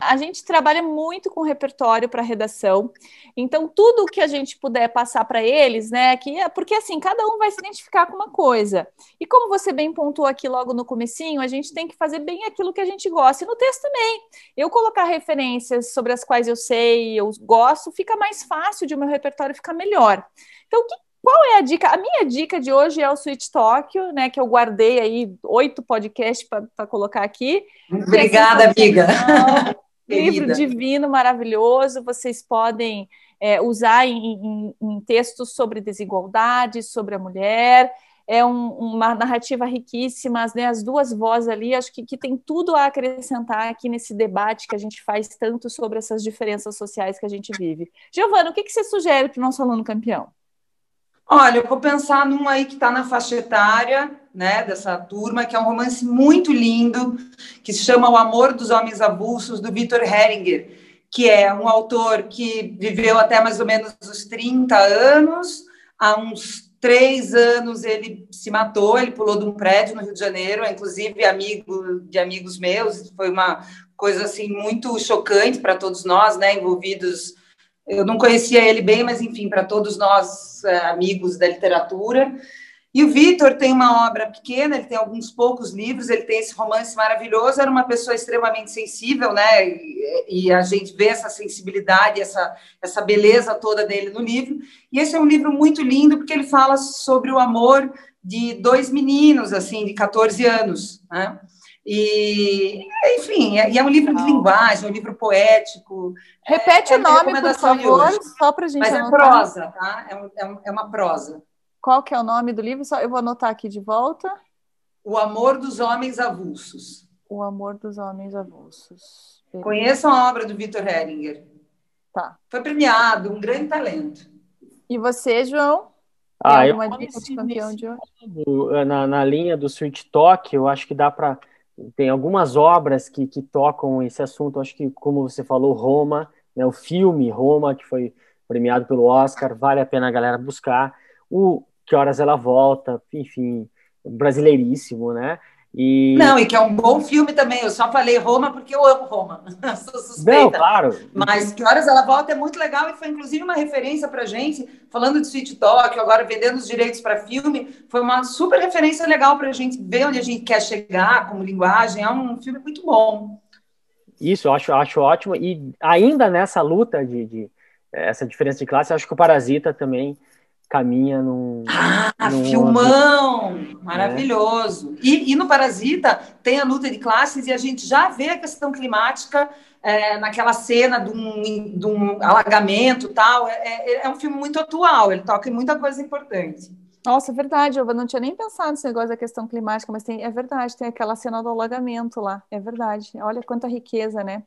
a gente trabalha muito com repertório para redação, então tudo que a gente puder passar para eles, né, que é porque assim cada um vai se identificar com uma coisa. E como você bem pontuou aqui logo no comecinho, a gente tem que fazer bem aquilo que a gente gosta. E no texto também, eu colocar referências sobre as quais eu sei, eu gosto, fica mais fácil de o meu repertório ficar melhor. Então, que qual é a dica? A minha dica de hoje é o Switch Tóquio, né? Que eu guardei aí oito podcasts para colocar aqui. Obrigada, é livro divino, maravilhoso. Vocês podem é, usar em, em, em, textos sobre desigualdade, sobre a mulher. É um, uma narrativa riquíssima, né? as duas vozes ali, acho que, que tem tudo a acrescentar aqui nesse debate que a gente faz tanto sobre essas diferenças sociais que a gente vive. Giovana, o que, que você sugere para o nosso aluno campeão? Olha, eu vou pensar num aí que está na faixa etária, né, dessa turma, que é um romance muito lindo, que se chama O Amor dos Homens Avulsos, do Victor Heringer, que é um autor que viveu até mais ou menos os 30 anos, há uns três anos ele se matou, ele pulou de um prédio no Rio de Janeiro, inclusive amigo de amigos meus, foi uma coisa assim muito chocante para todos nós, né, envolvidos. Eu não conhecia ele bem, mas enfim, para todos nós é, amigos da literatura. E o Vitor tem uma obra pequena, ele tem alguns poucos livros, ele tem esse romance maravilhoso, era uma pessoa extremamente sensível, né? E, e, a gente vê essa sensibilidade, essa, essa beleza toda dele no livro. E esse é um livro muito lindo, porque ele fala sobre o amor de dois meninos, assim, de 14 anos, né? E, enfim, é, e é um livro de linguagem, é um livro poético. Repete é, o nome, por favor, só para a gente Mas é anotar. é prosa, tá? É, um, é uma prosa. Qual que é o nome do livro? Só eu vou anotar aqui de volta. O Amor dos Homens Avulsos. O Amor dos Homens Avulsos. Beleza. Conheçam a obra do Victor Heringer. Tá. Foi premiado, um grande talento. E você, João? Ah, eu dica de campeão de hoje? Na, na linha do Sweet Talk, eu acho que dá para tem algumas obras que, que tocam esse assunto. Acho que, como você falou, Roma, né, o filme Roma, que foi premiado pelo Oscar, vale a pena a galera buscar. O Que Horas Ela Volta, enfim, brasileiríssimo, né? E... Não, e que é um bom filme também. Eu só falei Roma porque eu amo Roma. Sou suspeita. Não, claro. Mas Que Horas Ela Volta é muito legal e foi inclusive uma referência para gente. Falando de Sweet Talk, agora vendendo os direitos para filme, foi uma super referência legal para a gente ver onde a gente quer chegar como linguagem. É um filme muito bom. Isso, eu acho, acho ótimo. E ainda nessa luta de, de essa diferença de classe, acho que o Parasita também caminha num. Ah, num filmão! Né? Maravilhoso! É. E, e, no Parasita tem a luta de classes e a gente já vê a questão climática é, naquela cena de um, de um alagamento tal. É, é, é, um filme muito atual, ele toca em muita coisa importante. Nossa, é verdade, eu não tinha nem pensado nesse negócio da questão climática, mas tem, é verdade, tem aquela cena do alagamento lá, é verdade. Olha quanta riqueza, né?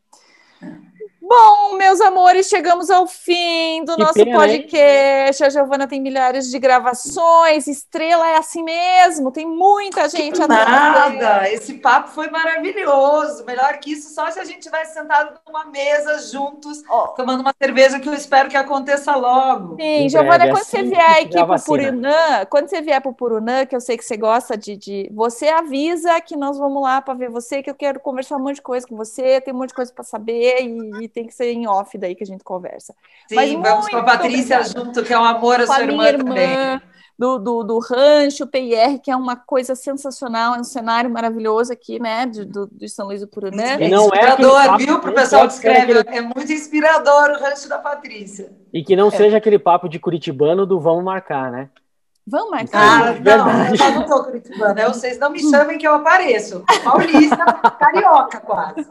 Bom, meus amores, chegamos ao fim do que nosso pena, podcast. Hein? A Giovana tem milhares de gravações. Estrela é assim mesmo, tem muita gente Nada, esse papo foi maravilhoso. Melhor que isso, só se a gente tivesse sentado numa mesa juntos, oh. tomando uma cerveja, que eu espero que aconteça logo. Sim, Giovana, quando assim, você vier aqui para o Purunã, quando você vier para o Purunã, que eu sei que você gosta de, de. Você avisa que nós vamos lá para ver você, que eu quero conversar um monte de coisa com você, tem um monte de coisa para saber e, e tem que ser em off daí que a gente conversa. Sim, Mas vamos com a Patrícia obrigada. junto, que é um amor a sua irmã, irmã também. Do, do, do Rancho PIR, que é uma coisa sensacional, é um cenário maravilhoso aqui, né, de, do, de São Luís do Purunã. É inspirador, viu, para o pessoal que escreve, aquele... é muito inspirador o Rancho da Patrícia. E que não é. seja aquele papo de curitibano do vamos marcar, né? Vamos marcar? Ah, não, eu não estou curitibana. Vocês não me chamem que eu apareço. Paulista, carioca quase.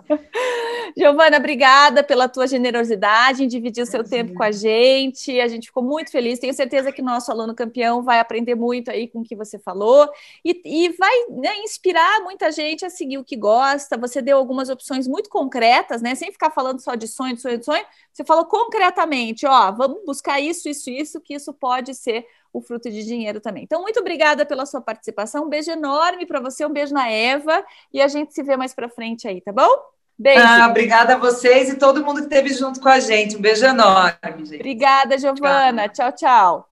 Giovana, obrigada pela tua generosidade em dividir o seu tempo com a gente. A gente ficou muito feliz. Tenho certeza que nosso aluno campeão vai aprender muito aí com o que você falou e, e vai né, inspirar muita gente a seguir o que gosta. Você deu algumas opções muito concretas, né? Sem ficar falando só de sonho, de sonho, de sonho. Você falou concretamente, ó, vamos buscar isso, isso, isso, que isso pode ser o fruto de dinheiro também. Então, muito obrigada pela sua participação. Um beijo enorme para você, um beijo na Eva e a gente se vê mais para frente aí, tá bom? Beijo. Ah, obrigada a vocês e todo mundo que esteve junto com a gente. Um beijo enorme, gente. Obrigada, Giovana. Tchau, tchau.